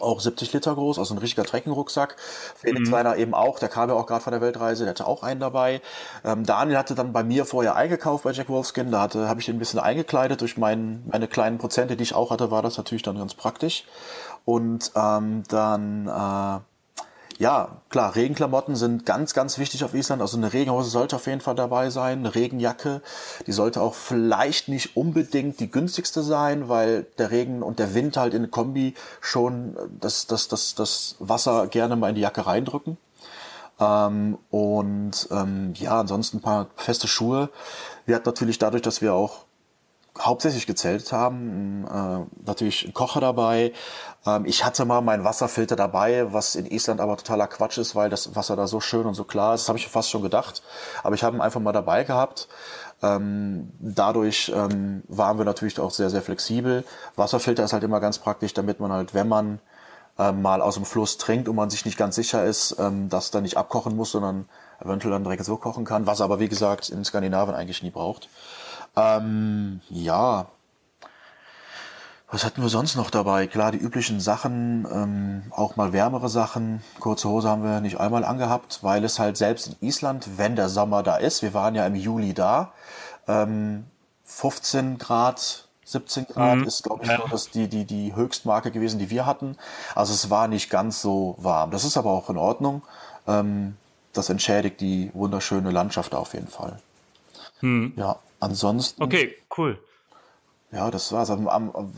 A: auch 70 Liter groß, also ein richtiger Trekking-Rucksack. Felix seiner eben auch, der kam ja auch gerade von der Weltreise, der hatte auch einen dabei. Ähm, Daniel hatte dann bei mir vorher eingekauft bei Jack Wolfskin, da hatte, habe ich ihn ein bisschen eingekleidet. Durch mein, meine kleinen Prozente, die ich auch hatte, war das natürlich dann ganz praktisch. Und ähm, dann, äh, ja, klar, Regenklamotten sind ganz, ganz wichtig auf Island. Also eine Regenhose sollte auf jeden Fall dabei sein, eine Regenjacke. Die sollte auch vielleicht nicht unbedingt die günstigste sein, weil der Regen und der Wind halt in Kombi schon das, das, das, das Wasser gerne mal in die Jacke reindrücken. Ähm, und ähm, ja, ansonsten ein paar feste Schuhe. Wir hatten natürlich dadurch, dass wir auch hauptsächlich gezeltet haben, äh, natürlich einen Kocher dabei. Ähm, ich hatte mal meinen Wasserfilter dabei, was in Island aber totaler Quatsch ist, weil das Wasser da so schön und so klar ist. Das habe ich fast schon gedacht. Aber ich habe ihn einfach mal dabei gehabt. Ähm, dadurch ähm, waren wir natürlich auch sehr, sehr flexibel. Wasserfilter ist halt immer ganz praktisch, damit man halt, wenn man ähm, mal aus dem Fluss trinkt und man sich nicht ganz sicher ist, ähm, dass dann nicht abkochen muss, sondern eventuell dann direkt so kochen kann, was aber wie gesagt in Skandinavien eigentlich nie braucht. Ähm, ja. Was hatten wir sonst noch dabei? Klar, die üblichen Sachen, ähm, auch mal wärmere Sachen. Kurze Hose haben wir nicht einmal angehabt, weil es halt selbst in Island, wenn der Sommer da ist, wir waren ja im Juli da, ähm, 15 Grad, 17 Grad ist, glaube ich,
B: Ja.
A: das die, die, die Höchstmarke gewesen, die wir hatten. Also es war nicht ganz so warm. Das ist aber auch in Ordnung. Ähm, das entschädigt die wunderschöne Landschaft auf jeden Fall. Ja, ansonsten.
B: Okay, cool.
A: Ja, das war's. Also,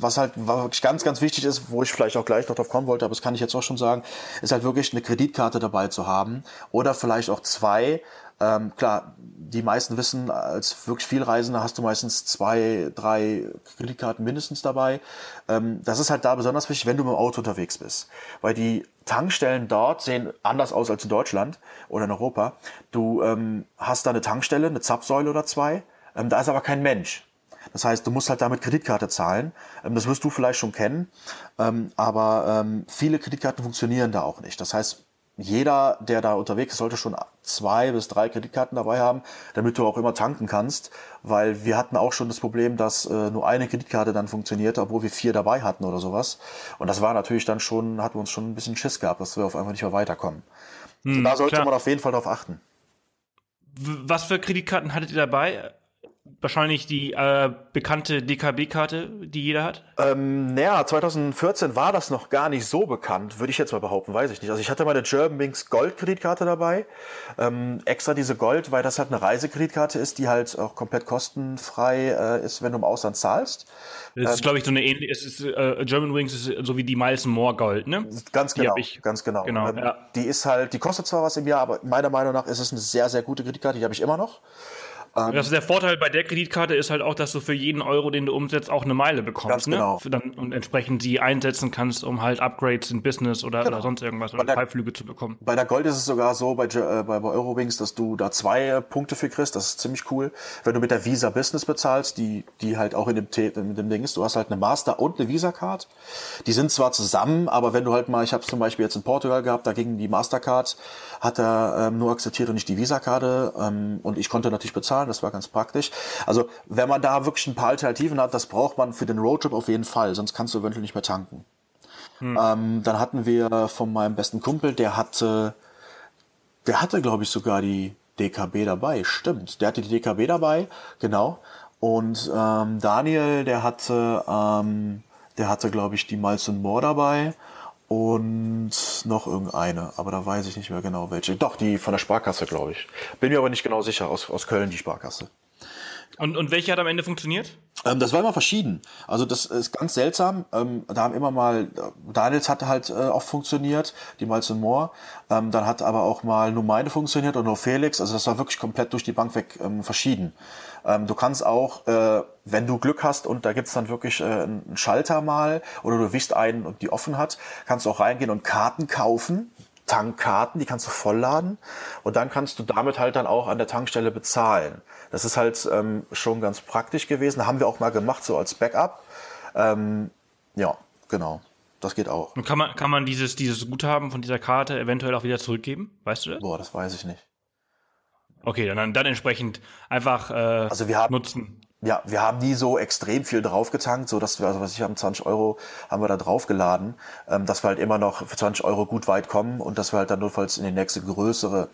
A: was halt wirklich ganz, ganz wichtig ist, wo ich vielleicht auch gleich noch drauf kommen wollte, aber das kann ich jetzt auch schon sagen, ist halt wirklich eine Kreditkarte dabei zu haben oder vielleicht auch zwei. Ähm, klar, die meisten wissen, als wirklich viel Reisender hast du meistens zwei, drei Kreditkarten mindestens dabei. Ähm, das ist halt da besonders wichtig, wenn du mit dem Auto unterwegs bist. Weil die Tankstellen dort sehen anders aus als in Deutschland oder in Europa. Du ähm, hast da eine Tankstelle, eine Zapfsäule oder zwei. Ähm, da ist aber kein Mensch. Das heißt, du musst halt damit Kreditkarte zahlen. Ähm, das wirst du vielleicht schon kennen. Ähm, aber ähm, viele Kreditkarten funktionieren da auch nicht. Das heißt, jeder, der da unterwegs ist, sollte schon zwei bis drei Kreditkarten dabei haben, damit du auch immer tanken kannst. Weil wir hatten auch schon das Problem, dass äh, nur eine Kreditkarte dann funktionierte, obwohl wir vier dabei hatten oder sowas. Und das war natürlich dann schon, hatten wir uns schon ein bisschen Schiss gehabt, dass wir auf einmal nicht mehr weiterkommen. Hm, also da sollte klar. man auf jeden Fall darauf achten.
B: Was für Kreditkarten hattet ihr dabei? Wahrscheinlich die äh, bekannte DKB-Karte, die jeder hat?
A: Ähm, naja, 2014 war das noch gar nicht so bekannt, würde ich jetzt mal behaupten, weiß ich nicht. Also ich hatte meine Germanwings Gold-Kreditkarte dabei. Ähm, extra diese Gold, weil das halt eine Reisekreditkarte ist, die halt auch komplett kostenfrei äh, ist, wenn du im Ausland zahlst.
B: Das ähm, ist, glaube ich, so eine ähnliche, es ist, äh, Germanwings ist so wie die Miles More Gold, ne?
A: Ganz genau, ich, ganz genau. genau ähm, ja. Die ist halt, die kostet zwar was im Jahr, aber meiner Meinung nach ist es eine sehr, sehr gute Kreditkarte, die habe ich immer noch.
B: Ähm, also der Vorteil bei der Kreditkarte ist halt auch, dass du für jeden Euro, den du umsetzt, auch eine Meile bekommst. Ganz ne? genau. Dann, und entsprechend die einsetzen kannst, um halt Upgrades in Business oder, genau. oder sonst irgendwas oder Fallflüge zu bekommen.
A: Bei der Gold ist es sogar so, bei, äh, bei, Eurowings, dass du da zwei Punkte für kriegst. Das ist ziemlich cool. Wenn du mit der Visa Business bezahlst, die, die halt auch in dem, in dem Ding ist, du hast halt eine Master und eine Visa-Card. Die sind zwar zusammen, aber wenn du halt mal, ich habe zum Beispiel jetzt in Portugal gehabt, da ging die Mastercard, hat er ähm, nur akzeptiert und nicht die Visa-Karte. Ähm, und ich konnte natürlich bezahlen, das war ganz praktisch. Also wenn man da wirklich ein paar Alternativen hat, das braucht man für den Roadtrip auf jeden Fall, sonst kannst du eventuell nicht mehr tanken. Hm. Ähm, dann hatten wir von meinem besten Kumpel, der hatte, der hatte glaube ich sogar die DKB dabei, stimmt. Der hatte die DKB dabei, genau. Und ähm, Daniel, der hatte, ähm, der hatte glaube ich die Miles More dabei und noch irgendeine, aber da weiß ich nicht mehr genau welche. Doch, die von der Sparkasse, glaube ich. Bin mir aber nicht genau sicher, aus, aus Köln die Sparkasse.
B: Und, und welche hat am Ende funktioniert?
A: Ähm, das war immer verschieden. Also das ist ganz seltsam. Ähm, da haben immer mal, Daniels hatte halt äh, auch funktioniert, die Miles More. Ähm, dann hat aber auch mal nur meine funktioniert und nur Felix. Also das war wirklich komplett durch die Bank weg ähm, verschieden. Ähm, du kannst auch, äh, wenn du Glück hast und da gibt's dann wirklich äh, einen Schalter mal oder du wischst einen und die offen hat, kannst du auch reingehen und Karten kaufen Tankkarten, die kannst du vollladen und dann kannst du damit halt dann auch an der Tankstelle bezahlen. Das ist halt ähm, schon ganz praktisch gewesen. Haben wir auch mal gemacht, so als Backup. Ähm, ja, genau. Das geht auch.
B: Und kann man, kann man dieses, dieses Guthaben von dieser Karte eventuell auch wieder zurückgeben? Weißt du das?
A: Boah, das weiß ich nicht.
B: Okay, dann, dann entsprechend einfach äh, also
A: wir haben,
B: nutzen.
A: Ja, wir haben nie so extrem viel draufgetankt, so dass wir, also was ich haben, 20 Euro haben wir da draufgeladen, ähm, dass wir halt immer noch für 20 Euro gut weit kommen und dass wir halt dann notfalls in die nächste größere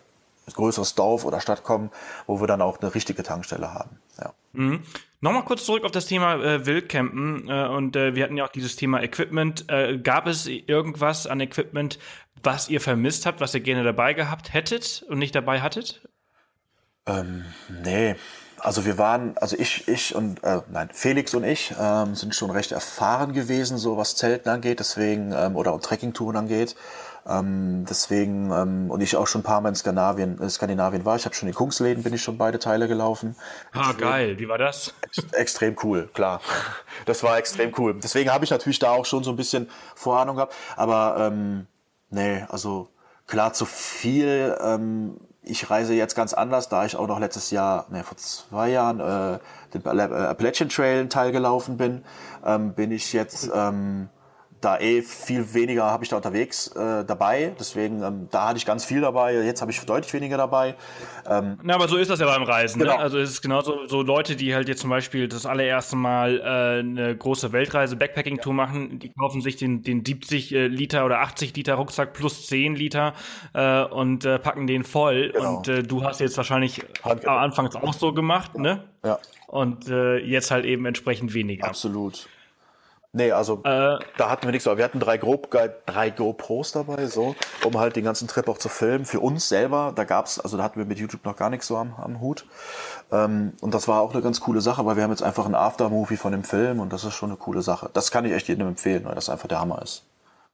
A: größeres Dorf oder Stadt kommen, wo wir dann auch eine richtige Tankstelle haben. Ja.
B: Mhm. Nochmal kurz zurück auf das Thema äh, Wildcampen äh, und äh, wir hatten ja auch dieses Thema Equipment. Äh, gab es irgendwas an Equipment, was ihr vermisst habt, was ihr gerne dabei gehabt hättet und nicht dabei hattet?
A: Ähm, nee, also wir waren, also ich, ich und äh, nein, Felix und ich ähm, sind schon recht erfahren gewesen, so was Zelten angeht, deswegen ähm, oder auch Trekkingtouren angeht. Ähm, deswegen, ähm, und ich auch schon ein paar Mal in Skandinavien, äh, Skandinavien war. Ich habe schon in Kungsläden, bin ich schon beide Teile gelaufen.
B: Ah, geil. Wie war das?
A: Ex extrem cool, klar. Das war extrem cool. Deswegen habe ich natürlich da auch schon so ein bisschen Vorahnung gehabt. Aber ähm, nee, also klar, zu viel. Ähm, ich reise jetzt ganz anders, da ich auch noch letztes Jahr, ne, vor zwei Jahren äh, den Appalachian Trail teilgelaufen bin, ähm, bin ich jetzt ähm, da eh viel weniger habe ich da unterwegs äh, dabei. Deswegen, ähm, da hatte ich ganz viel dabei. Jetzt habe ich deutlich weniger dabei.
B: Ähm, Na, aber so ist das ja beim Reisen. Ne? Genau. Ne? Also es ist genauso so Leute, die halt jetzt zum Beispiel das allererste Mal äh, eine große Weltreise, Backpacking-Tour machen, die kaufen sich den, den 70 äh, Liter oder 80 Liter Rucksack plus 10 Liter äh, und äh, packen den voll. Genau. Und äh, du hast jetzt wahrscheinlich anfangs auch so gemacht, ne?
A: Ja.
B: Und äh, jetzt halt eben entsprechend weniger.
A: Absolut. Nee, also äh, da hatten wir nichts, aber wir hatten drei, Go drei GoPros dabei, so, um halt den ganzen Trip auch zu filmen. Für uns selber, da gab's, also da hatten wir mit YouTube noch gar nichts so am, am Hut. Ähm, und das war auch eine ganz coole Sache, weil wir haben jetzt einfach ein Aftermovie von dem Film und das ist schon eine coole Sache. Das kann ich echt jedem empfehlen, weil das einfach der Hammer ist.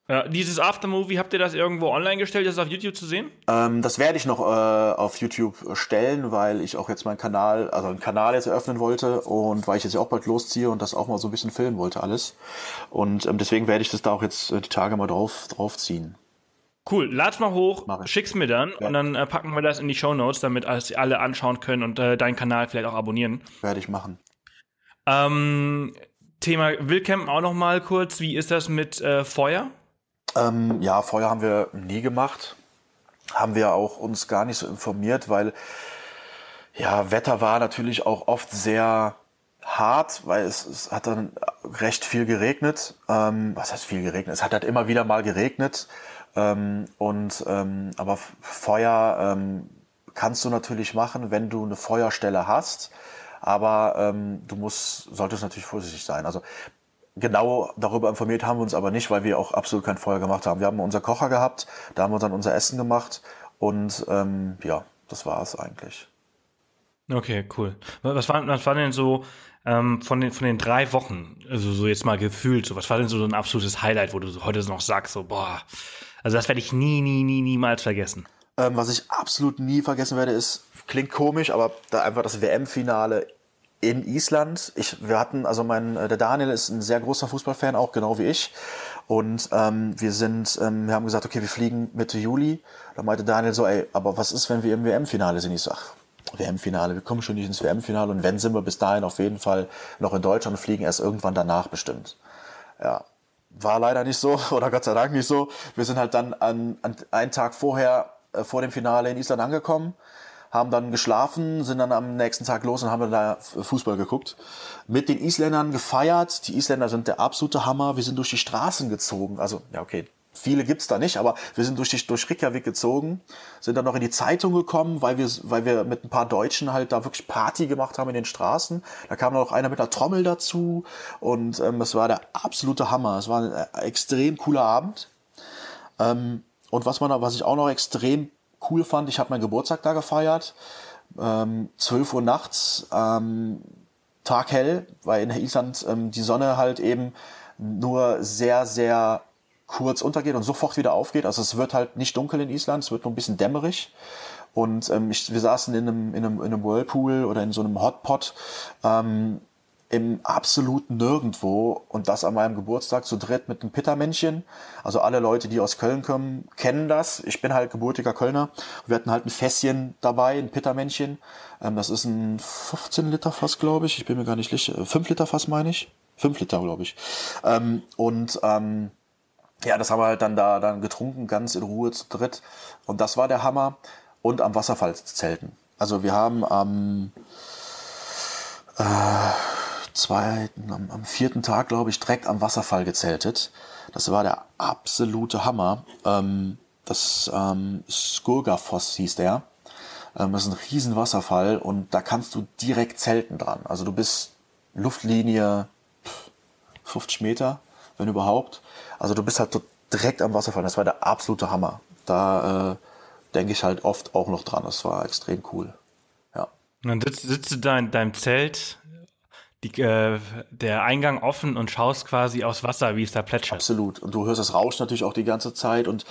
B: Ja, dieses Aftermovie, habt ihr das irgendwo online gestellt? Ist das auf YouTube zu sehen?
A: Ähm, das werde ich noch äh, auf YouTube stellen, weil ich auch jetzt meinen Kanal, also einen Kanal jetzt eröffnen wollte und weil ich jetzt ja auch bald losziehe und das auch mal so ein bisschen filmen wollte alles. Und ähm, deswegen werde ich das da auch jetzt äh, die Tage mal drauf draufziehen.
B: Cool, lad's mal hoch, schick's mir dann ja. und dann äh, packen wir das in die Show Notes, damit alle anschauen können und äh, deinen Kanal vielleicht auch abonnieren.
A: Werde ich machen.
B: Ähm, Thema Wildcampen auch noch mal kurz. Wie ist das mit äh, Feuer?
A: Ähm, ja, Feuer haben wir nie gemacht. Haben wir auch uns gar nicht so informiert, weil ja, Wetter war natürlich auch oft sehr hart, weil es, es hat dann recht viel geregnet. Ähm, was heißt viel geregnet? Es hat halt immer wieder mal geregnet. Ähm, und ähm, aber Feuer ähm, kannst du natürlich machen, wenn du eine Feuerstelle hast. Aber ähm, du musst, solltest natürlich vorsichtig sein. Also Genau darüber informiert haben wir uns aber nicht, weil wir auch absolut kein Feuer gemacht haben. Wir haben unser Kocher gehabt, da haben wir dann unser Essen gemacht und ähm, ja, das war es eigentlich.
B: Okay, cool. Was war, was war denn so ähm, von, den, von den drei Wochen, also so jetzt mal gefühlt, so was war denn so ein absolutes Highlight, wo du heute noch sagst, so boah, also das werde ich nie, nie, nie, niemals vergessen.
A: Ähm, was ich absolut nie vergessen werde, ist, klingt komisch, aber da einfach das WM-Finale in Island. Ich, wir hatten, also mein, äh, der Daniel ist ein sehr großer Fußballfan, auch genau wie ich. Und ähm, wir sind, ähm, wir haben gesagt, okay, wir fliegen Mitte Juli. Da meinte Daniel so, ey, aber was ist, wenn wir im WM-Finale sind? Ich sag, WM-Finale, wir kommen schon nicht ins WM-Finale und wenn, sind wir bis dahin auf jeden Fall noch in Deutschland und fliegen erst irgendwann danach bestimmt. Ja, war leider nicht so oder Gott sei Dank nicht so. Wir sind halt dann an, an einen Tag vorher, äh, vor dem Finale in Island angekommen haben dann geschlafen, sind dann am nächsten Tag los und haben dann da Fußball geguckt. Mit den Isländern gefeiert. Die Isländer sind der absolute Hammer. Wir sind durch die Straßen gezogen. Also, ja, okay. Viele gibt's da nicht, aber wir sind durch, die, durch Reykjavik gezogen, sind dann noch in die Zeitung gekommen, weil wir, weil wir mit ein paar Deutschen halt da wirklich Party gemacht haben in den Straßen. Da kam noch einer mit einer Trommel dazu und ähm, es war der absolute Hammer. Es war ein äh, extrem cooler Abend. Ähm, und was man, was ich auch noch extrem cool fand, ich habe meinen Geburtstag da gefeiert. Ähm, 12 Uhr nachts, ähm, Tag hell, weil in Island ähm, die Sonne halt eben nur sehr, sehr kurz untergeht und sofort wieder aufgeht. Also es wird halt nicht dunkel in Island, es wird nur ein bisschen dämmerig. Und ähm, ich, wir saßen in einem, in, einem, in einem Whirlpool oder in so einem Hotpot ähm, im absoluten Nirgendwo und das an meinem Geburtstag zu dritt mit einem Pittermännchen. Also alle Leute, die aus Köln kommen, kennen das. Ich bin halt gebürtiger Kölner. Wir hatten halt ein Fässchen dabei, ein Pittermännchen. Ähm, das ist ein 15 Liter Fass, glaube ich. Ich bin mir gar nicht sicher. 5 Liter Fass meine ich. 5 Liter, glaube ich. Ähm, und ähm, ja, das haben wir halt dann da dann getrunken, ganz in Ruhe zu dritt. Und das war der Hammer. Und am Wasserfall zelten. Also wir haben am äh, zweiten, am, am vierten Tag, glaube ich, direkt am Wasserfall gezeltet. Das war der absolute Hammer. Ähm, das ähm, Skurgafoss hieß der. Ähm, das ist ein riesen Wasserfall und da kannst du direkt zelten dran. Also du bist Luftlinie 50 Meter, wenn überhaupt. Also du bist halt direkt am Wasserfall. Das war der absolute Hammer. Da äh, denke ich halt oft auch noch dran. Das war extrem cool. Ja.
B: Und dann sitzt, sitzt du da in deinem Zelt die, äh, der Eingang offen und schaust quasi aufs Wasser, wie es da plätschert.
A: Absolut. Und du hörst das Rauschen natürlich auch die ganze Zeit und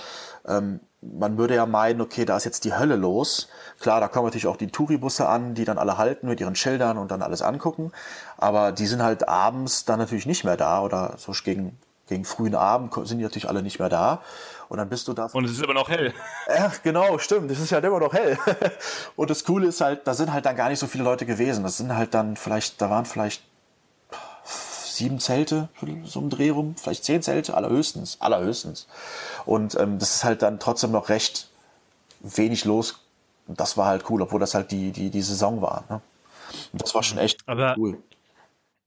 A: ähm, man würde ja meinen, okay, da ist jetzt die Hölle los. Klar, da kommen natürlich auch die Touribusse an, die dann alle halten mit ihren Schildern und dann alles angucken. Aber die sind halt abends dann natürlich nicht mehr da oder so gegen, gegen frühen Abend sind die natürlich alle nicht mehr da. Und dann bist du da.
B: Und es ist immer noch hell.
A: Ja, genau, stimmt. Es ist halt immer noch hell. Und das Coole ist halt, da sind halt dann gar nicht so viele Leute gewesen. Das sind halt dann vielleicht, da waren vielleicht sieben Zelte, so im Dreh rum, vielleicht zehn Zelte, allerhöchstens, allerhöchstens. Und ähm, das ist halt dann trotzdem noch recht wenig los. Das war halt cool, obwohl das halt die, die, die Saison war. Ne? Und das war schon echt
B: Aber cool.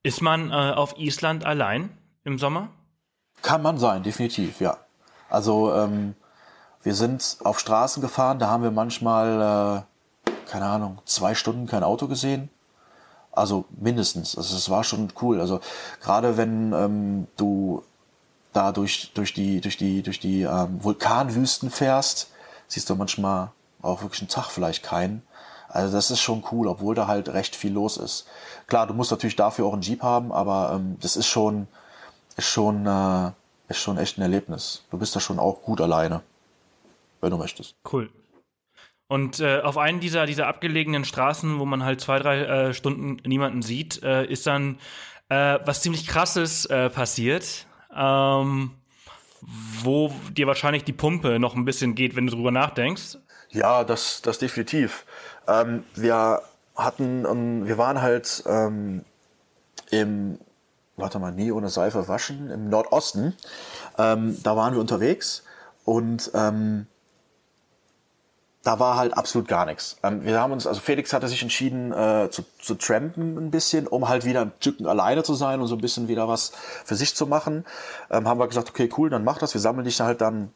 B: Ist man äh, auf Island allein im Sommer?
A: Kann man sein, definitiv, ja. Also ähm, wir sind auf Straßen gefahren, da haben wir manchmal, äh, keine Ahnung, zwei Stunden kein Auto gesehen. Also mindestens. Also es war schon cool. Also gerade wenn ähm, du da durch, durch die, durch die, durch die ähm, Vulkanwüsten fährst, siehst du manchmal auch wirklich einen Tag vielleicht keinen. Also das ist schon cool, obwohl da halt recht viel los ist. Klar, du musst natürlich dafür auch einen Jeep haben, aber ähm, das ist schon, ist schon, äh, ist schon echt ein Erlebnis. Du bist da schon auch gut alleine, wenn du möchtest.
B: Cool. Und äh, auf einen dieser, dieser abgelegenen Straßen, wo man halt zwei, drei äh, Stunden niemanden sieht, äh, ist dann äh, was ziemlich krasses äh, passiert, ähm, wo dir wahrscheinlich die Pumpe noch ein bisschen geht, wenn du drüber nachdenkst.
A: Ja, das, das definitiv. Ähm, wir hatten, ähm, wir waren halt ähm, im, warte mal, nie ohne Seife waschen, im Nordosten. Ähm, da waren wir unterwegs und ähm, da war halt absolut gar nichts. Ähm, wir haben uns, also Felix hatte sich entschieden äh, zu, zu trampen ein bisschen, um halt wieder ein Stück alleine zu sein und so ein bisschen wieder was für sich zu machen. Ähm, haben wir gesagt, okay, cool, dann mach das. Wir sammeln dich halt dann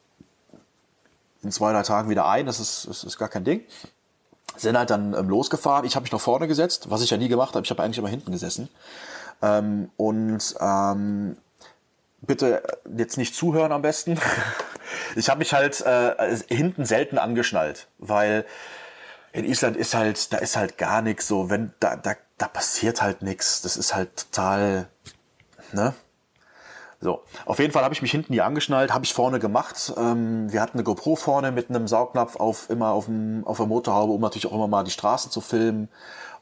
A: in zwei, drei Tagen wieder ein. Das ist, das ist gar kein Ding. Sind halt dann ähm, losgefahren. Ich habe mich nach vorne gesetzt, was ich ja nie gemacht habe. Ich habe eigentlich immer hinten gesessen. Ähm, und ähm, bitte jetzt nicht zuhören am besten. ich habe mich halt äh, hinten selten angeschnallt, weil in Island ist halt, da ist halt gar nichts so, wenn da, da, da passiert halt nichts. Das ist halt total, ne? So, auf jeden Fall habe ich mich hinten nie angeschnallt, habe ich vorne gemacht. Ähm, wir hatten eine GoPro vorne mit einem Saugnapf auf immer auf, dem, auf der Motorhaube, um natürlich auch immer mal die Straßen zu filmen.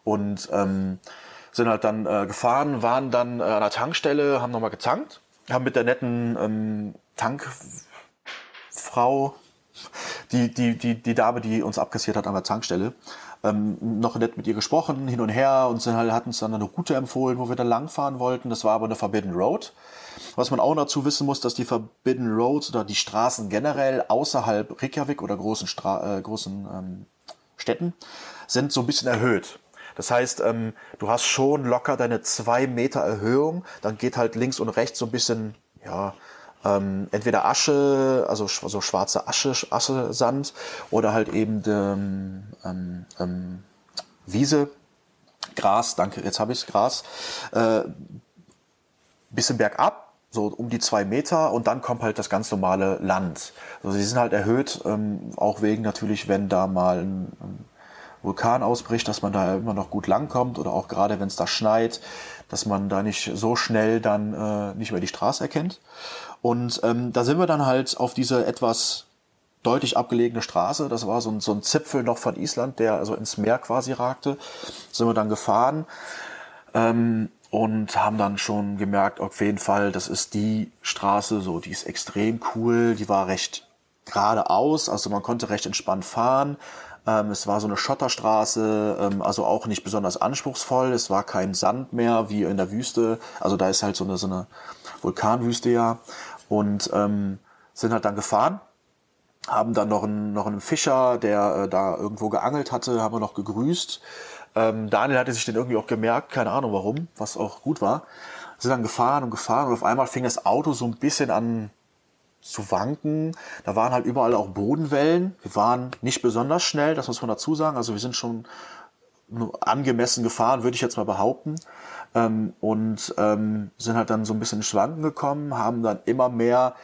A: Und ähm, sind halt dann äh, gefahren, waren dann äh, an der Tankstelle, haben nochmal getankt haben mit der netten ähm, Tankfrau, die, die, die, die Dame, die uns abkassiert hat an der Tankstelle, ähm, noch nett mit ihr gesprochen, hin und her und sind halt, hatten uns dann eine Route empfohlen, wo wir da langfahren wollten. Das war aber eine Forbidden Road. Was man auch dazu wissen muss, dass die Forbidden Road oder die Straßen generell außerhalb Reykjavik oder großen, Stra äh, großen ähm, Städten sind so ein bisschen erhöht. Das heißt, ähm, du hast schon locker deine zwei Meter Erhöhung, dann geht halt links und rechts so ein bisschen, ja, ähm, entweder Asche, also so schwarze Asche, Asche, Sand oder halt eben ähm, ähm, ähm, Wiese, Gras, danke, jetzt habe ich Gras, äh, bisschen bergab, so um die zwei Meter und dann kommt halt das ganz normale Land. Also sie sind halt erhöht, ähm, auch wegen natürlich, wenn da mal ein, ein Vulkan ausbricht, dass man da immer noch gut langkommt oder auch gerade wenn es da schneit, dass man da nicht so schnell dann äh, nicht mehr die Straße erkennt. Und ähm, da sind wir dann halt auf diese etwas deutlich abgelegene Straße. Das war so ein, so ein Zipfel noch von Island, der also ins Meer quasi ragte. Sind wir dann gefahren ähm, und haben dann schon gemerkt, auf jeden Fall, das ist die Straße, so die ist extrem cool. Die war recht geradeaus, also man konnte recht entspannt fahren. Ähm, es war so eine Schotterstraße, ähm, also auch nicht besonders anspruchsvoll. Es war kein Sand mehr wie in der Wüste. Also da ist halt so eine, so eine Vulkanwüste ja. Und ähm, sind halt dann gefahren, haben dann noch einen, noch einen Fischer, der äh, da irgendwo geangelt hatte, haben wir noch gegrüßt. Ähm, Daniel hatte sich den irgendwie auch gemerkt, keine Ahnung warum, was auch gut war. Sind dann gefahren und gefahren und auf einmal fing das Auto so ein bisschen an zu wanken. Da waren halt überall auch Bodenwellen. Wir waren nicht besonders schnell, das muss man dazu sagen. Also wir sind schon angemessen gefahren, würde ich jetzt mal behaupten. Ähm, und ähm, sind halt dann so ein bisschen Schwanken gekommen, haben dann immer mehr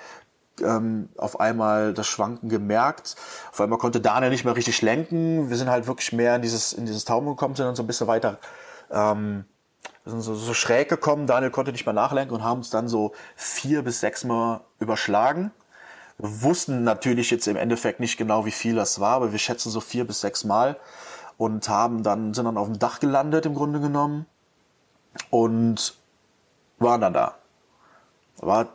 A: ähm, auf einmal das Schwanken gemerkt. Auf einmal konnte Daniel nicht mehr richtig lenken. Wir sind halt wirklich mehr in dieses, in dieses Taumeln gekommen, sind dann so ein bisschen weiter ähm, sind so, so schräg gekommen, Daniel konnte nicht mehr nachlenken und haben uns dann so vier bis sechs Mal überschlagen. Wir wussten natürlich jetzt im Endeffekt nicht genau, wie viel das war, aber wir schätzen so vier bis sechs Mal und haben dann, sind dann auf dem Dach gelandet im Grunde genommen und waren dann da. War,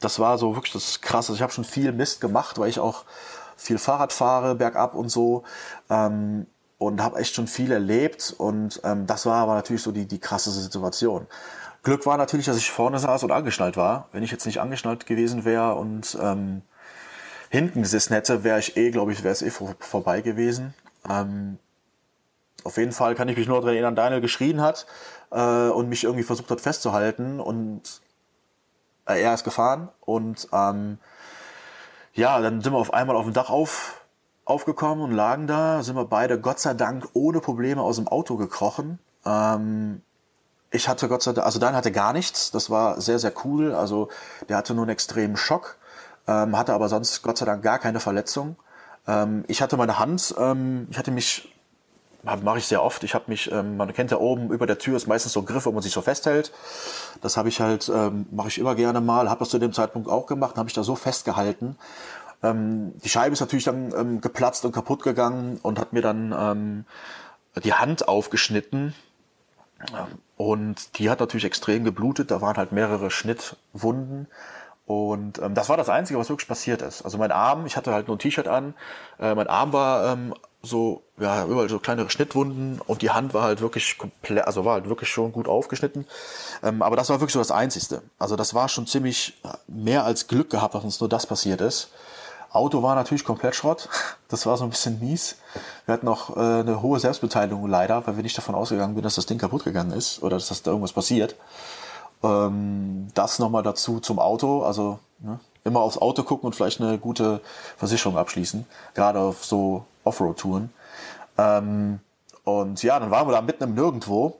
A: das war so wirklich das Krasse. Ich habe schon viel Mist gemacht, weil ich auch viel Fahrrad fahre, bergab und so. Ähm, und habe echt schon viel erlebt und ähm, das war aber natürlich so die, die krasseste Situation. Glück war natürlich, dass ich vorne saß und angeschnallt war. Wenn ich jetzt nicht angeschnallt gewesen wäre und ähm, hinten gesessen hätte, wäre ich eh, glaube ich, wäre es eh vor, vorbei gewesen. Ähm, auf jeden Fall kann ich mich nur daran erinnern, Daniel geschrien hat äh, und mich irgendwie versucht hat festzuhalten und äh, er ist gefahren und ähm, ja, dann sind wir auf einmal auf dem Dach auf, aufgekommen und lagen da, sind wir beide Gott sei Dank ohne Probleme aus dem Auto gekrochen. Ähm, Ich hatte Gott sei Dank, also Daniel hatte gar nichts. Das war sehr, sehr cool. Also der hatte nur einen extremen Schock, ähm, hatte aber sonst Gott sei Dank gar keine Verletzung. Ähm, ich hatte meine Hand, ähm, ich hatte mich, mache ich sehr oft, ich habe mich, ähm, man kennt ja oben über der Tür ist meistens so ein Griff, wo man sich so festhält. Das habe ich halt, ähm, mache ich immer gerne mal, habe das zu dem Zeitpunkt auch gemacht, habe ich da so festgehalten. Ähm, die Scheibe ist natürlich dann geplatzt und kaputt gegangen und hat mir dann die Hand aufgeschnitten. Und die hat natürlich extrem geblutet. Da waren halt mehrere Schnittwunden. Und ähm, das war das Einzige, was wirklich passiert ist. Also mein Arm, ich hatte halt nur ein T-Shirt an, äh, mein Arm war ähm, so, ja, überall so kleinere Schnittwunden und die Hand war halt wirklich komplett, also war halt wirklich schon gut aufgeschnitten. Ähm, aber das war wirklich so das Einzigste. Also das war schon ziemlich mehr als Glück gehabt, dass uns nur das passiert ist. Auto war natürlich komplett Schrott. Das war so ein bisschen mies. Wir hatten auch äh, eine hohe Selbstbeteiligung leider, weil wir nicht davon ausgegangen sind, dass das Ding kaputt gegangen ist oder dass da irgendwas passiert. Ähm, das nochmal dazu zum Auto. Also ne, immer aufs Auto gucken und vielleicht eine gute Versicherung abschließen. Gerade auf so Offroad-Touren. Ähm, und ja, dann waren wir da mitten im Nirgendwo.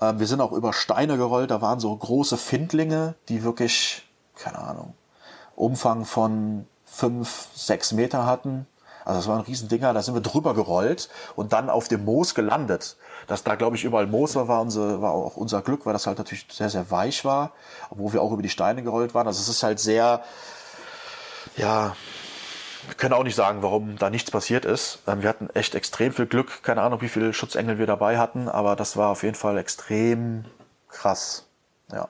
A: Ähm, wir sind auch über Steine gerollt. Da waren so große Findlinge, die wirklich, keine Ahnung, Umfang von fünf, sechs Meter hatten. Also das waren Riesendinger, da sind wir drüber gerollt und dann auf dem Moos gelandet. Dass da, glaube ich, überall Moos war, war, unsere, war auch unser Glück, weil das halt natürlich sehr, sehr weich war, obwohl wir auch über die Steine gerollt waren. Also es ist halt sehr, ja, wir können auch nicht sagen, warum da nichts passiert ist. Ähm, wir hatten echt extrem viel Glück. Keine Ahnung, wie viele Schutzengel wir dabei hatten, aber das war auf jeden Fall extrem krass. Ja.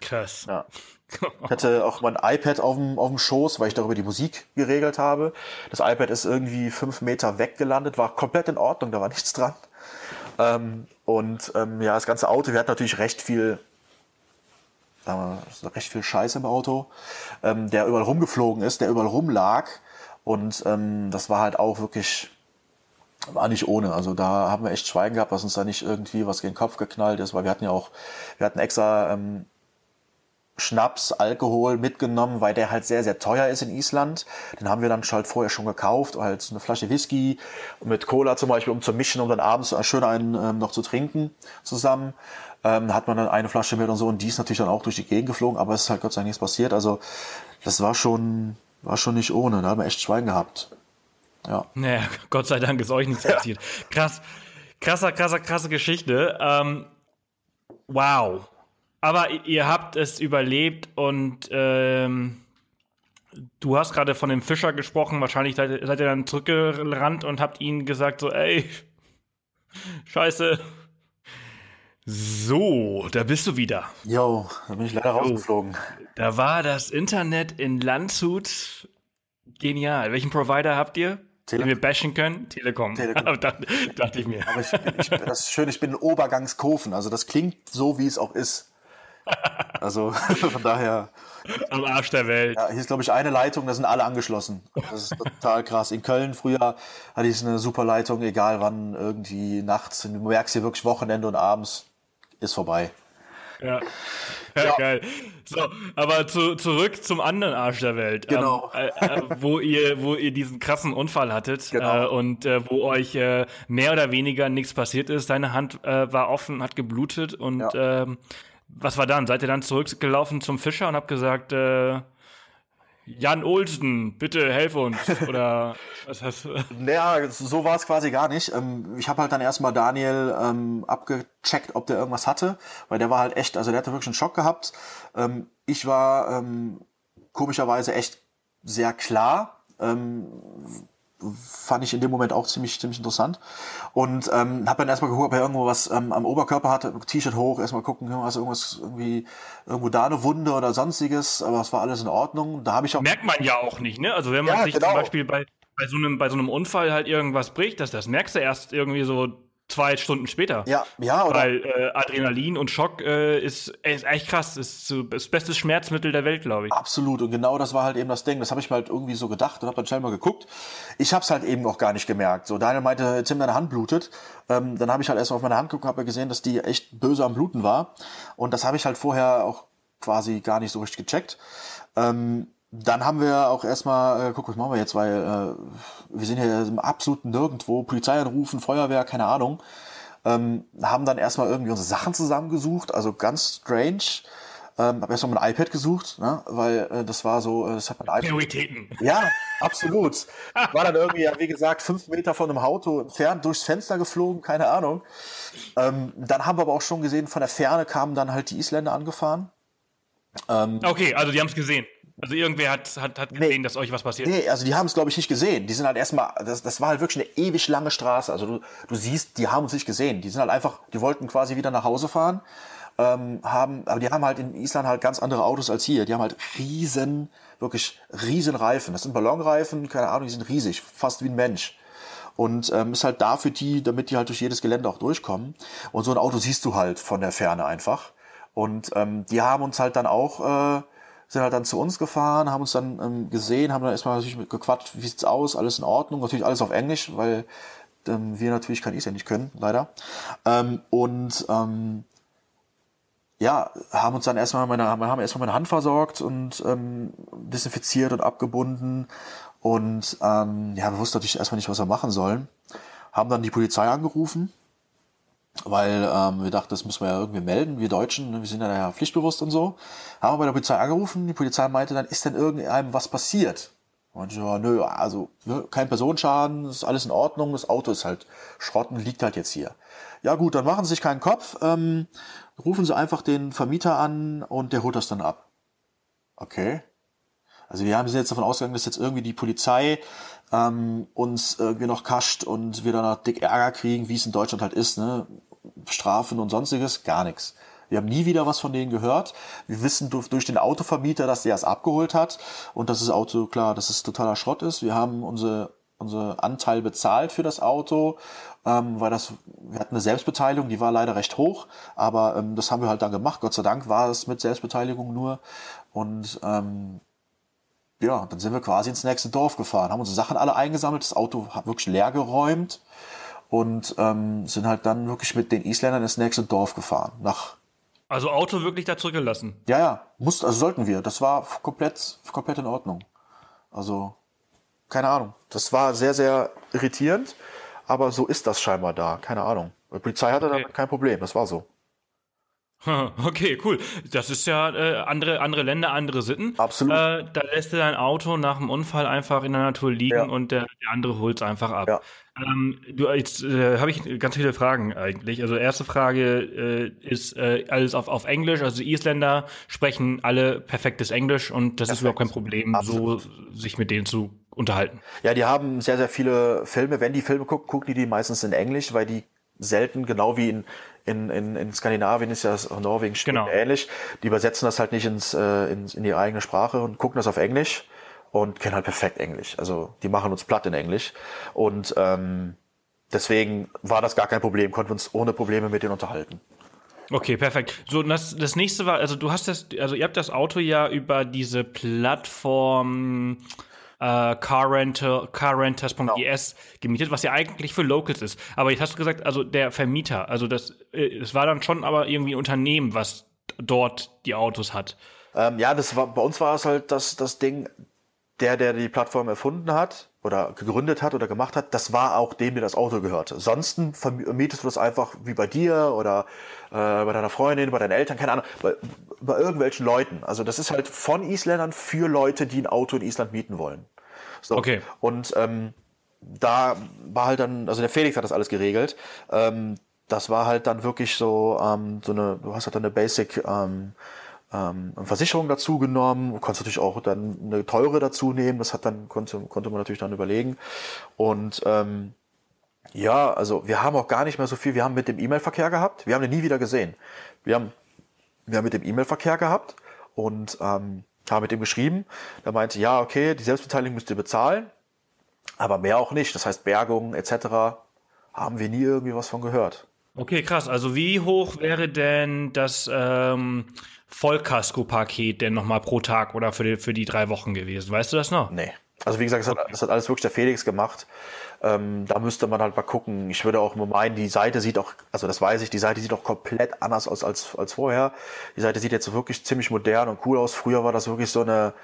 B: Krass.
A: Ja. Ich hatte auch mein iPad auf dem, auf dem Schoß, weil ich darüber die Musik geregelt habe. Das iPad ist irgendwie fünf Meter weggelandet, war komplett in Ordnung, da war nichts dran. Ähm, und ähm, ja, das ganze Auto, wir hatten natürlich recht viel, sagen wir, recht viel Scheiß im Auto, ähm, der überall rumgeflogen ist, der überall rumlag. Und ähm, das war halt auch wirklich, war nicht ohne. Also da haben wir echt Schweigen gehabt, dass uns da nicht irgendwie was gegen den Kopf geknallt ist, weil wir hatten ja auch, wir hatten extra ähm, Schnaps, Alkohol mitgenommen, weil der halt sehr, sehr teuer ist in Island. Den haben wir dann halt vorher schon gekauft, halt eine Flasche Whisky mit Cola zum Beispiel, um zu mischen, um dann abends schön einen ähm, noch zu trinken zusammen. Ähm, hat man dann eine Flasche mit und so und die ist natürlich dann auch durch die Gegend geflogen, aber es ist halt Gott sei Dank nichts passiert. Also das war schon, war schon nicht ohne. Da haben wir echt Schwein gehabt. Ja.
B: Naja, Gott sei Dank ist euch nichts ja. passiert. Krass, krasser, krasser, krasse Geschichte. Ähm, wow. Aber ihr habt es überlebt und ähm, du hast gerade von dem Fischer gesprochen. Wahrscheinlich seid, ihr dann zurückgerannt und habt ihnen gesagt so, ey, scheiße. So, da bist du wieder.
A: Jo, da bin ich leider so, rausgeflogen.
B: Da war das Internet in Landshut genial. Welchen Provider habt ihr? Tele den wir bashen können? Telekom. Telekom. da, dachte ich mir.
A: Aber ich, ich, das ist schön, ich bin in Obergangskofen. Also das klingt so, wie es auch ist. Also von daher.
B: Am Arsch der Welt.
A: Ja, hier ist, glaube ich, eine Leitung, da sind alle angeschlossen. Das ist total krass. In Köln früher hatte ich eine super Leitung, egal wann, irgendwie nachts. Du merkst hier wirklich Wochenende und abends ist vorbei.
B: Ja. ja, ja. geil. So, aber zu, zurück zum anderen Arsch der Welt.
A: Genau.
B: Ähm, äh, äh, wo ihr, wo ihr diesen krassen Unfall hattet genau. äh, und äh, wo euch äh, mehr oder weniger nichts passiert ist. Deine Hand äh, war offen, hat geblutet und ja. ähm, was war dann? Seid ihr dann zurückgelaufen zum Fischer und habt gesagt, äh, Jan Olsen, bitte helf uns oder was hast du?
A: Naja, so war es quasi gar nicht. Ähm, ich habe halt dann erstmal Daniel ähm, abgecheckt, ob der irgendwas hatte, weil der war halt echt, also der hatte wirklich einen Schock gehabt. Ähm, ich war ähm, komischerweise echt sehr klar. Ähm, fand ich in dem Moment auch ziemlich ziemlich interessant und ähm, habe dann erstmal geguckt, ob er irgendwo was ähm, am Oberkörper hatte, T-Shirt hoch, erstmal gucken, was irgendwas irgendwie irgendwo da eine Wunde oder sonstiges, aber es war alles in Ordnung. Da habe ich auch
B: merkt man ja auch nicht, ne? Also wenn man ja, sich genau. zum Beispiel bei bei so einem bei so einem Unfall halt irgendwas bricht, das das merkst du erst irgendwie so zwei Stunden später.
A: Ja, ja, oder?
B: Weil äh, Adrenalin und Schock äh, ist, ist echt krass. Ist so das beste Schmerzmittel der Welt, glaube ich.
A: Absolut. Und genau das war halt eben das Ding. Das habe ich mir halt irgendwie so gedacht und habe dann schnell mal geguckt. Ich habe es halt eben auch gar nicht gemerkt. So, Daniel meinte, Tim, deine Hand blutet. Ähm, dann habe ich halt erst mal auf meine Hand geguckt und habe gesehen, dass die echt böse am Bluten war. Und das habe ich halt vorher auch quasi gar nicht so richtig gecheckt. Ähm, dann haben wir auch erstmal, äh, guck, was machen wir jetzt, weil äh, wir sind hier im absoluten Nirgendwo, Polizei anrufen, Feuerwehr, keine Ahnung. ähm, haben dann erstmal irgendwie unsere Sachen zusammengesucht, also ganz strange. Ähm, habe erstmal mein iPad gesucht, ne? weil äh, das war so, äh, das hat mein iPad.
B: Prioritäten.
A: Ja, absolut. War dann irgendwie, ja, wie gesagt, fünf Meter von einem Auto entfernt durchs Fenster geflogen, keine Ahnung. Ähm, dann haben wir aber auch schon gesehen, von der Ferne kamen dann halt die Isländer angefahren.
B: Ähm, okay, also die haben es gesehen. Also irgendwer hat, hat, hat gesehen, nee, dass euch was passiert.
A: Nee, also die haben es, glaube ich, nicht gesehen. Die sind halt erstmal, das, das war halt wirklich eine ewig lange Straße. Also du, du siehst, die haben uns nicht gesehen. Die sind halt einfach, die wollten quasi wieder nach Hause fahren ähm, haben, aber die haben halt in Island halt ganz andere Autos als hier. Die haben halt riesen, wirklich riesen Reifen. Das sind Ballonreifen, keine Ahnung, die sind riesig, fast wie ein Mensch. Und ähm, ist halt da für die, damit die halt durch jedes Gelände auch durchkommen. Und so ein Auto siehst du halt von der Ferne einfach. Und ähm, die haben uns halt dann auch, äh, sind halt dann zu uns gefahren, haben uns dann ähm, gesehen, haben dann erstmal natürlich gequatscht, wie sieht's aus, alles in Ordnung, natürlich alles auf Englisch, weil ähm, wir natürlich kein Isländisch können, leider. Ähm, und ähm, ja, haben uns dann erstmal meine, haben erstmal meine Hand versorgt und ähm, desinfiziert und abgebunden. Und ähm, ja, wir wussten natürlich erstmal nicht, was wir machen sollen. Haben dann die Polizei angerufen, weil ähm, wir dachten, das müssen wir ja irgendwie melden, wir Deutschen, ne, wir sind ja pflichtbewusst und so. Haben wir bei der Polizei angerufen, die Polizei meinte dann, ist denn irgendeinem was passiert? Und ja, nö, also ne, kein Personenschaden, ist alles in Ordnung, das Auto ist halt Schrotten, liegt halt jetzt hier. Ja gut, dann machen Sie sich keinen Kopf, ähm, rufen Sie einfach den Vermieter an und der holt das dann ab. Okay. Also wir haben jetzt davon ausgegangen, dass jetzt irgendwie die Polizei ähm, uns irgendwie noch kascht und wir dann noch dick Ärger kriegen, wie es in Deutschland halt ist, ne? Strafen und sonstiges, gar nichts. Wir haben nie wieder was von denen gehört. Wir wissen durch den Autovermieter, dass der es abgeholt hat und dass das Auto, klar, dass es totaler Schrott ist. Wir haben unsere, unsere Anteil bezahlt für das Auto, ähm, weil das, wir hatten eine Selbstbeteiligung, die war leider recht hoch, aber ähm, das haben wir halt dann gemacht. Gott sei Dank war es mit Selbstbeteiligung nur und ähm, ja, dann sind wir quasi ins nächste Dorf gefahren, haben unsere Sachen alle eingesammelt, das Auto wirklich leer geräumt und ähm, sind halt dann wirklich mit den Isländern ins nächste Dorf gefahren, nach
B: also Auto wirklich da zurückgelassen?
A: Ja, ja, muss, also sollten wir. Das war komplett, komplett in Ordnung. Also, keine Ahnung. Das war sehr, sehr irritierend, aber so ist das scheinbar da. Keine Ahnung. Die Polizei hatte okay. damit kein Problem, das war so.
B: Okay, cool. Das ist ja äh, andere andere Länder, andere Sitten.
A: Absolut.
B: Äh, da lässt du dein Auto nach dem Unfall einfach in der Natur liegen ja. und der, der andere holt es einfach ab. Ja. Ähm, du, jetzt äh, habe ich ganz viele Fragen eigentlich. Also erste Frage äh, ist äh, alles auf, auf Englisch. Also Isländer sprechen alle perfektes Englisch und das Perfekt. ist überhaupt kein Problem, Absolut. so sich mit denen zu unterhalten.
A: Ja, die haben sehr, sehr viele Filme. Wenn die Filme gucken, gucken die die meistens in Englisch, weil die selten, genau wie in, in, in, in Skandinavien ist ja das auch Norwegen genau. ähnlich. Die übersetzen das halt nicht ins, äh, in, in die eigene Sprache und gucken das auf Englisch und kennen halt perfekt Englisch. Also die machen uns platt in Englisch. Und ähm, deswegen war das gar kein Problem, konnten wir uns ohne Probleme mit denen unterhalten.
B: Okay, perfekt. So, das, das nächste war, also du hast das, also ihr habt das Auto ja über diese Plattform äh, carrental, carrenters.es genau. gemietet, was ja eigentlich für Locals ist. Aber jetzt hast du gesagt, also der Vermieter, also das, äh, das war dann schon aber irgendwie ein Unternehmen, was dort die Autos hat.
A: Ähm, ja, das war, bei uns war es halt das, das Ding, der, der die Plattform erfunden hat oder gegründet hat oder gemacht hat, das war auch dem, der das Auto gehörte. Sonst vermietest du das einfach wie bei dir oder äh, bei deiner Freundin, bei deinen Eltern, keine Ahnung, bei, bei irgendwelchen Leuten. Also das ist halt von Isländern für Leute, die ein Auto in Island mieten wollen. So.
B: Okay.
A: Und ähm, da war halt dann, also der Felix hat das alles geregelt. Ähm, das war halt dann wirklich so, ähm, so eine, du hast halt dann eine Basic ähm, ähm, Versicherung dazu genommen. Du konntest natürlich auch dann eine teure dazu nehmen. Das hat dann konnte konnte man natürlich dann überlegen. Und ähm, ja, also wir haben auch gar nicht mehr so viel. Wir haben mit dem E-Mail-Verkehr gehabt. Wir haben den nie wieder gesehen. Wir haben wir haben mit dem E-Mail-Verkehr gehabt und ähm, haben mit ihm geschrieben. Der meinte, ja, okay, die Selbstbeteiligung müsst ihr bezahlen, aber mehr auch nicht. Das heißt Bergung etc. haben wir nie irgendwie was von gehört.
B: Okay, krass. Also wie hoch wäre denn das ähm, Vollkasko-Paket denn nochmal pro Tag oder für die, für die drei Wochen gewesen? Weißt du das noch?
A: Nee. Also wie gesagt, das, okay. hat, das hat alles wirklich der Felix gemacht. Ähm, da müsste man halt mal gucken. Ich würde auch nur meinen, die Seite sieht auch, also das weiß ich, die Seite sieht auch komplett anders aus als, als vorher. Die Seite sieht jetzt wirklich ziemlich modern und cool aus. Früher war das wirklich so eine,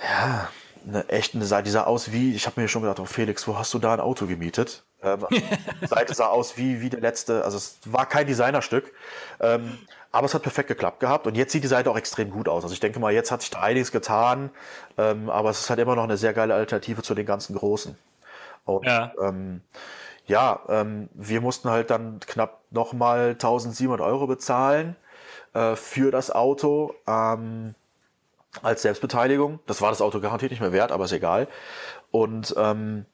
A: ja, eine echte Seite, die sah aus wie, ich habe mir schon gedacht, oh Felix, wo hast du da ein Auto gemietet? Ähm, die Seite sah aus wie, wie der letzte, also es war kein Designerstück. Ähm, aber es hat perfekt geklappt gehabt und jetzt sieht die Seite auch extrem gut aus. Also ich denke mal, jetzt hat sich da einiges getan, ähm, aber es ist halt immer noch eine sehr geile Alternative zu den ganzen großen. Und, ja, ähm, ja ähm, wir mussten halt dann knapp nochmal 1700 Euro bezahlen äh, für das Auto ähm, als Selbstbeteiligung. Das war das Auto garantiert nicht mehr wert, aber ist egal. Und ähm,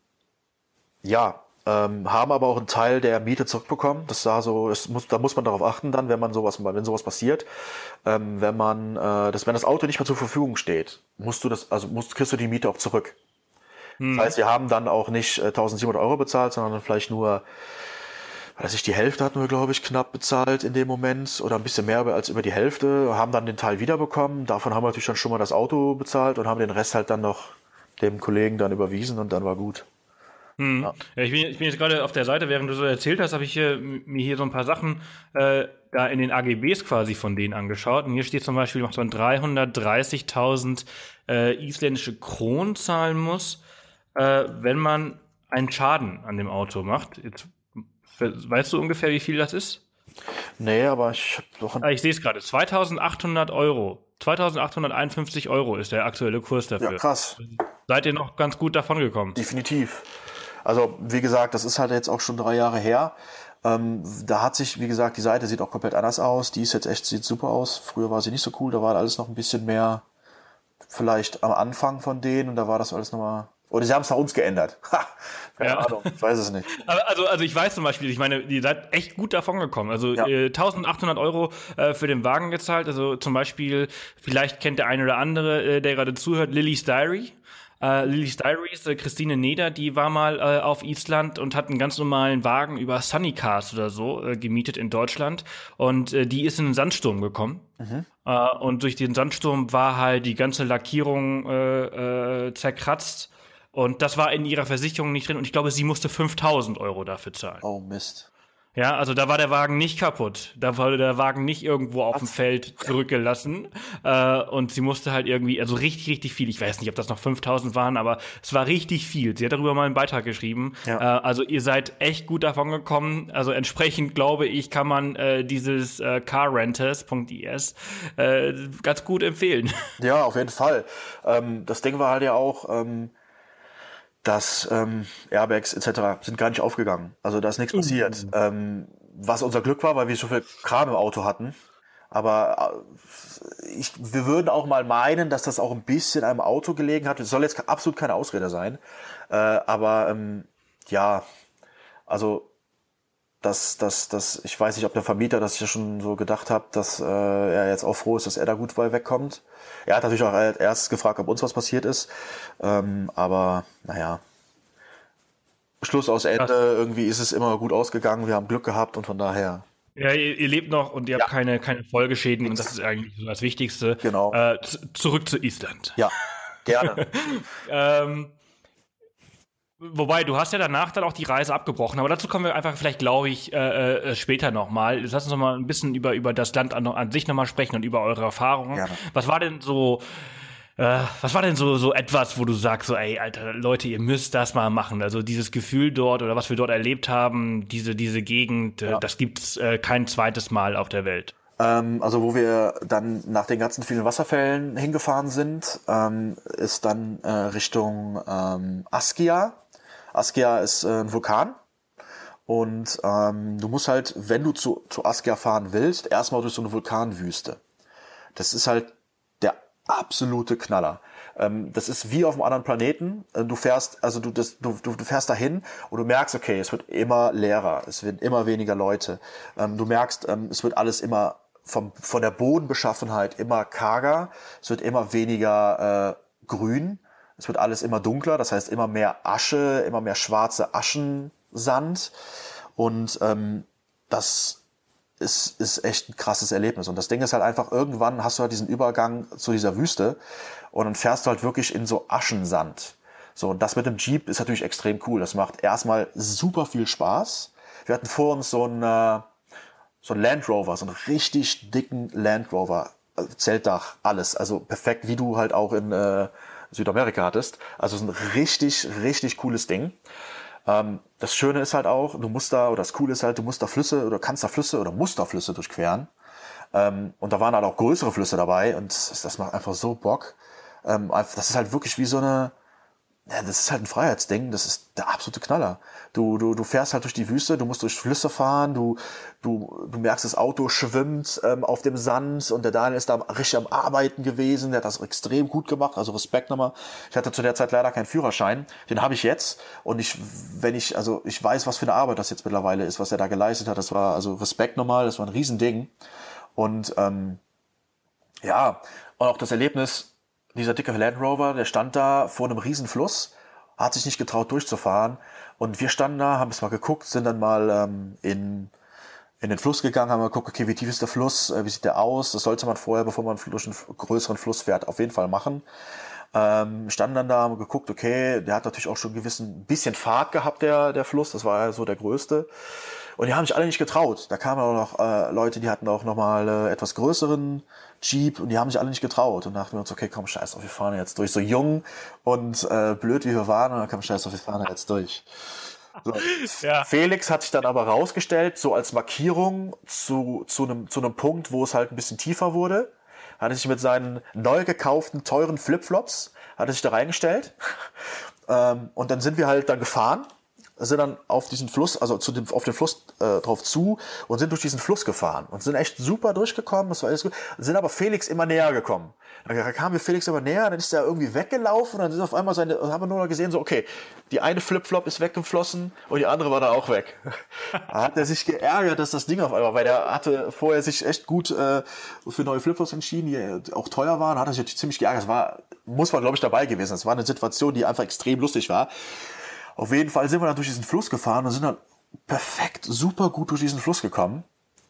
A: ja, ähm, haben aber auch einen Teil der Miete zurückbekommen. Das sah so, es muss, da muss man darauf achten dann, wenn man sowas, wenn sowas passiert, ähm, wenn man, äh, das, wenn das Auto nicht mehr zur Verfügung steht, musst du das, also musst, kriegst du die Miete auch zurück. Hm. Das heißt, wir haben dann auch nicht äh, 1700 Euro bezahlt, sondern vielleicht nur, weiß ich, die Hälfte hatten wir, glaube ich, knapp bezahlt in dem Moment oder ein bisschen mehr als über die Hälfte, haben dann den Teil wiederbekommen. Davon haben wir natürlich dann schon mal das Auto bezahlt und haben den Rest halt dann noch dem Kollegen dann überwiesen und dann war gut.
B: Hm. Ja. ja. ich, bin, ich bin jetzt gerade auf der Seite, während du so erzählt hast, habe ich hier, mir hier so ein paar Sachen äh, da in den AGBs quasi von denen angeschaut. Und hier steht zum Beispiel, dass man 330.000 äh, isländische Kronen zahlen muss, äh, wenn man einen Schaden an dem Auto macht. Jetzt, weißt du ungefähr, wie viel das ist?
A: Nee, aber ich habe
B: doch. Ah, ich sehe es gerade. 2800 Euro. 2851 Euro ist der aktuelle Kurs dafür.
A: Ja, krass.
B: Seid ihr noch ganz gut davon gekommen?
A: Definitiv. Also wie gesagt, das ist halt jetzt auch schon drei Jahre her. Ähm, da hat sich, wie gesagt, die Seite sieht auch komplett anders aus. Die ist jetzt echt, sieht super aus. Früher war sie nicht so cool, da war alles noch ein bisschen mehr vielleicht am Anfang von denen und da war das alles nochmal. Oder sie haben es nach uns geändert. Ha, keine ja. Ahnung, ich weiß es nicht.
B: Also, also ich weiß zum Beispiel, ich meine, ihr seid echt gut davon gekommen. Also ja. äh, 1800 Euro äh, für den Wagen gezahlt. Also zum Beispiel, vielleicht kennt der eine oder andere, äh, der gerade zuhört, Lily's Diary. Äh, Lily's Diaries, äh, Christine Neder, die war mal äh, auf Island und hat einen ganz normalen Wagen über Sunnycars oder so äh, gemietet in Deutschland. Und äh, die ist in einen Sandsturm gekommen. Mhm. Äh, und durch den Sandsturm war halt die ganze Lackierung äh, äh, zerkratzt. Und das war in ihrer Versicherung nicht drin. Und ich glaube, sie musste 5000 Euro dafür zahlen.
A: Oh Mist.
B: Ja, also da war der Wagen nicht kaputt. Da wurde der Wagen nicht irgendwo auf dem Feld zurückgelassen. Äh, und sie musste halt irgendwie, also richtig, richtig viel. Ich weiß nicht, ob das noch 5000 waren, aber es war richtig viel. Sie hat darüber mal einen Beitrag geschrieben. Ja. Äh, also ihr seid echt gut davon gekommen. Also entsprechend glaube ich, kann man äh, dieses äh, carrenters.is äh, ganz gut empfehlen.
A: Ja, auf jeden Fall. Ähm, das Ding war halt ja auch, ähm, dass ähm, Airbags etc. sind gar nicht aufgegangen. Also da ist nichts mhm. passiert. Ähm, was unser Glück war, weil wir so viel Kram im Auto hatten. Aber äh, ich, wir würden auch mal meinen, dass das auch ein bisschen einem Auto gelegen hat. Das soll jetzt absolut keine Ausrede sein. Äh, aber ähm, ja, also dass, dass, dass, ich weiß nicht, ob der Vermieter das ja schon so gedacht hat, dass äh, er jetzt auch froh ist, dass er da gut bei wegkommt. Er hat natürlich auch erst gefragt, ob uns was passiert ist. Ähm, aber naja. Schluss aus Ende, irgendwie ist es immer gut ausgegangen, wir haben Glück gehabt und von daher.
B: Ja, ihr, ihr lebt noch und ihr ja. habt keine, keine Folgeschäden und das ist eigentlich so das Wichtigste.
A: Genau.
B: Äh, zurück zu Island.
A: Ja, gerne.
B: ähm, Wobei, du hast ja danach dann auch die Reise abgebrochen, aber dazu kommen wir einfach vielleicht, glaube ich, äh, äh, später nochmal. Lass uns noch mal ein bisschen über, über das Land an, an sich nochmal sprechen und über eure Erfahrungen. Gerne. Was war denn so, äh, was war denn so, so etwas, wo du sagst, so, ey, Alter, Leute, ihr müsst das mal machen. Also dieses Gefühl dort oder was wir dort erlebt haben, diese, diese Gegend, äh, ja. das gibt's äh, kein zweites Mal auf der Welt.
A: Ähm, also wo wir dann nach den ganzen vielen Wasserfällen hingefahren sind, ähm, ist dann äh, Richtung ähm, Askia Askia ist äh, ein Vulkan. Und ähm, du musst halt, wenn du zu, zu Askia fahren willst, erstmal durch so eine Vulkanwüste. Das ist halt der absolute Knaller. Ähm, das ist wie auf einem anderen Planeten. Äh, du fährst, also du, das, du, du, du fährst dahin und du merkst, okay, es wird immer leerer, es werden immer weniger Leute. Ähm, du merkst, ähm, es wird alles immer vom, von der Bodenbeschaffenheit immer karger, es wird immer weniger äh, grün. Es wird alles immer dunkler, das heißt immer mehr Asche, immer mehr schwarze Aschensand. Und ähm, das ist, ist echt ein krasses Erlebnis. Und das Ding ist halt einfach, irgendwann hast du halt diesen Übergang zu dieser Wüste und dann fährst du halt wirklich in so Aschensand. So, und das mit dem Jeep ist natürlich extrem cool. Das macht erstmal super viel Spaß. Wir hatten vor uns so ein, äh, so ein Land Rover, so einen richtig dicken Land Rover. Also Zeltdach, alles. Also perfekt, wie du halt auch in, äh, Südamerika hattest. Also ein richtig, richtig cooles Ding. Ähm, das Schöne ist halt auch, du musst da, oder das Coole ist halt, du musst da Flüsse oder kannst da Flüsse oder musst da Flüsse durchqueren. Ähm, und da waren halt auch größere Flüsse dabei und das, macht einfach so Bock. Ähm, das ist halt wirklich wie so eine, ja, das ist halt ein Freiheitsding, das ist der absolute Knaller. Du, du, du fährst halt durch die Wüste, du musst durch Flüsse fahren, du, du, du merkst, das Auto schwimmt ähm, auf dem Sand und der Daniel ist da richtig am Arbeiten gewesen, der hat das extrem gut gemacht, also Respekt nochmal. Ich hatte zu der Zeit leider keinen Führerschein, den habe ich jetzt und ich, wenn ich, also ich weiß, was für eine Arbeit das jetzt mittlerweile ist, was er da geleistet hat, das war also Respekt nochmal, das war ein Riesending und ähm, ja, und auch das Erlebnis, dieser dicke Land Rover, der stand da vor einem riesen Fluss, hat sich nicht getraut durchzufahren. Und wir standen da, haben es mal geguckt, sind dann mal ähm, in, in den Fluss gegangen, haben mal geguckt, okay, wie tief ist der Fluss, äh, wie sieht der aus? Das sollte man vorher, bevor man durch einen größeren Fluss fährt, auf jeden Fall machen. Ähm, standen dann da, haben geguckt, okay, der hat natürlich auch schon gewissen bisschen Fahrt gehabt, der, der Fluss, das war ja so der größte. Und die haben sich alle nicht getraut. Da kamen auch noch äh, Leute, die hatten auch noch mal äh, etwas größeren Jeep und die haben sich alle nicht getraut. Und dachten wir uns, okay, komm, scheiß auf, wir fahren jetzt durch. So jung und äh, blöd wie wir waren, und dann komm, scheiß auf, wir fahren jetzt durch. So. Ja. Felix hat sich dann aber rausgestellt, so als Markierung zu, zu, einem, zu einem Punkt, wo es halt ein bisschen tiefer wurde. Hat er sich mit seinen neu gekauften, teuren Flipflops, hat er sich da reingestellt. ähm, und dann sind wir halt dann gefahren sind dann auf diesen Fluss, also zu dem, auf den Fluss äh, drauf zu und sind durch diesen Fluss gefahren und sind echt super durchgekommen. Das war alles gut. Sind aber Felix immer näher gekommen. Dann kam mir Felix immer näher, dann ist er irgendwie weggelaufen und dann ist auf einmal seine, haben wir nur noch gesehen, so, okay, die eine Flipflop ist weggeflossen und die andere war da auch weg. da hat er sich geärgert, dass das Ding auf einmal, weil der hatte vorher sich echt gut äh, für neue Flipflops entschieden, die auch teuer waren, hat er sich ziemlich geärgert. Das war, muss man glaube ich dabei gewesen. Das war eine Situation, die einfach extrem lustig war. Auf jeden Fall sind wir dann durch diesen Fluss gefahren und sind dann perfekt, super gut durch diesen Fluss gekommen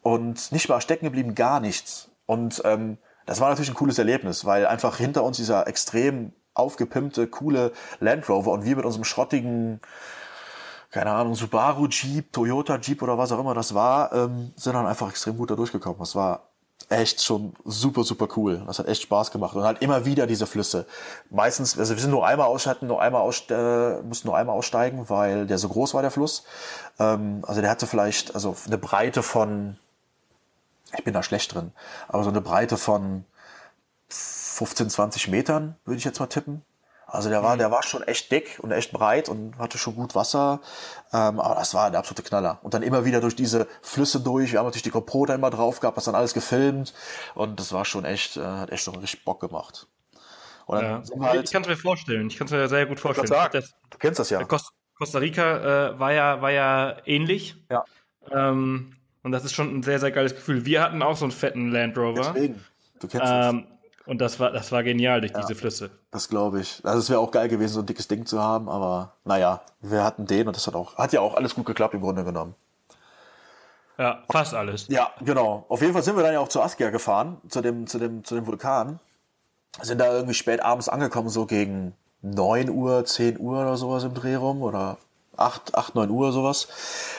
A: und nicht mal stecken geblieben, gar nichts. Und ähm, das war natürlich ein cooles Erlebnis, weil einfach hinter uns dieser extrem aufgepimpte, coole Land Rover und wir mit unserem schrottigen, keine Ahnung, Subaru Jeep, Toyota Jeep oder was auch immer das war, ähm, sind dann einfach extrem gut da durchgekommen. Das war echt schon super, super cool. Das hat echt Spaß gemacht. Und halt immer wieder diese Flüsse. Meistens, also wir sind nur einmal ausschalten, nur einmal aus, äh, mussten nur einmal aussteigen, weil der so groß war, der Fluss. Ähm, also der hatte vielleicht, also eine Breite von, ich bin da schlecht drin, aber so eine Breite von 15, 20 Metern, würde ich jetzt mal tippen. Also der war, mhm. der war schon echt dick und echt breit und hatte schon gut Wasser. Ähm, aber das war der absolute Knaller. Und dann immer wieder durch diese Flüsse durch. Wir haben natürlich die GoPro da immer drauf gehabt, das dann alles gefilmt. Und das war schon echt, äh, hat echt schon richtig Bock gemacht.
B: Ja. halt, ich kann es mir vorstellen. Ich kann es mir sehr gut vorstellen.
A: Das, du kennst das ja.
B: Costa Rica äh, war ja war ja ähnlich.
A: Ja.
B: Ähm, und das ist schon ein sehr sehr geiles Gefühl. Wir hatten auch so einen fetten Land Rover.
A: Deswegen.
B: Du kennst ähm, und das war, das war genial durch ja, diese Flüsse.
A: Das glaube ich. Also es wäre auch geil gewesen, so ein dickes Ding zu haben, aber naja, wir hatten den und das hat auch, hat ja auch alles gut geklappt im Grunde genommen.
B: Ja, fast alles.
A: Ja, genau. Auf jeden Fall sind wir dann ja auch zu Askia gefahren, zu dem, zu dem, zu dem Vulkan. Sind da irgendwie spät abends angekommen, so gegen neun Uhr, zehn Uhr oder sowas im Dreh rum oder acht, acht, neun Uhr sowas.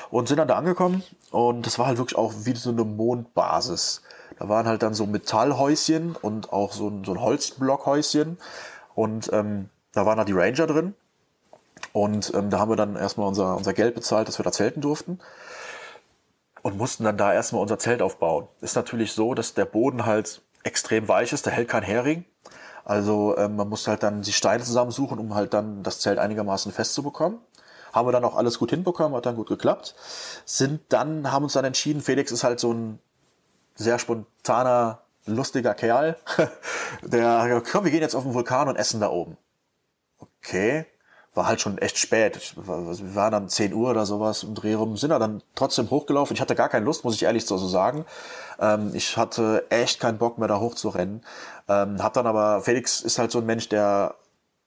A: Und sind dann da angekommen und das war halt wirklich auch wie so eine Mondbasis. Da waren halt dann so Metallhäuschen und auch so ein, so ein Holzblockhäuschen. Und ähm, da waren da die Ranger drin. Und ähm, da haben wir dann erstmal unser, unser Geld bezahlt, dass wir da zelten durften. Und mussten dann da erstmal unser Zelt aufbauen. Ist natürlich so, dass der Boden halt extrem weich ist, der hält kein Hering. Also ähm, man muss halt dann die Steine zusammensuchen, um halt dann das Zelt einigermaßen festzubekommen. Haben wir dann auch alles gut hinbekommen, hat dann gut geklappt. Sind dann, haben uns dann entschieden, Felix ist halt so ein sehr spontaner, lustiger Kerl. Der, komm, wir gehen jetzt auf den Vulkan und essen da oben. Okay. War halt schon echt spät. Wir waren dann 10 Uhr oder sowas im Dreh rum, sind da dann trotzdem hochgelaufen. Ich hatte gar keine Lust, muss ich ehrlich so sagen. Ähm, ich hatte echt keinen Bock mehr da hochzurennen. Ähm, hab dann aber, Felix ist halt so ein Mensch, der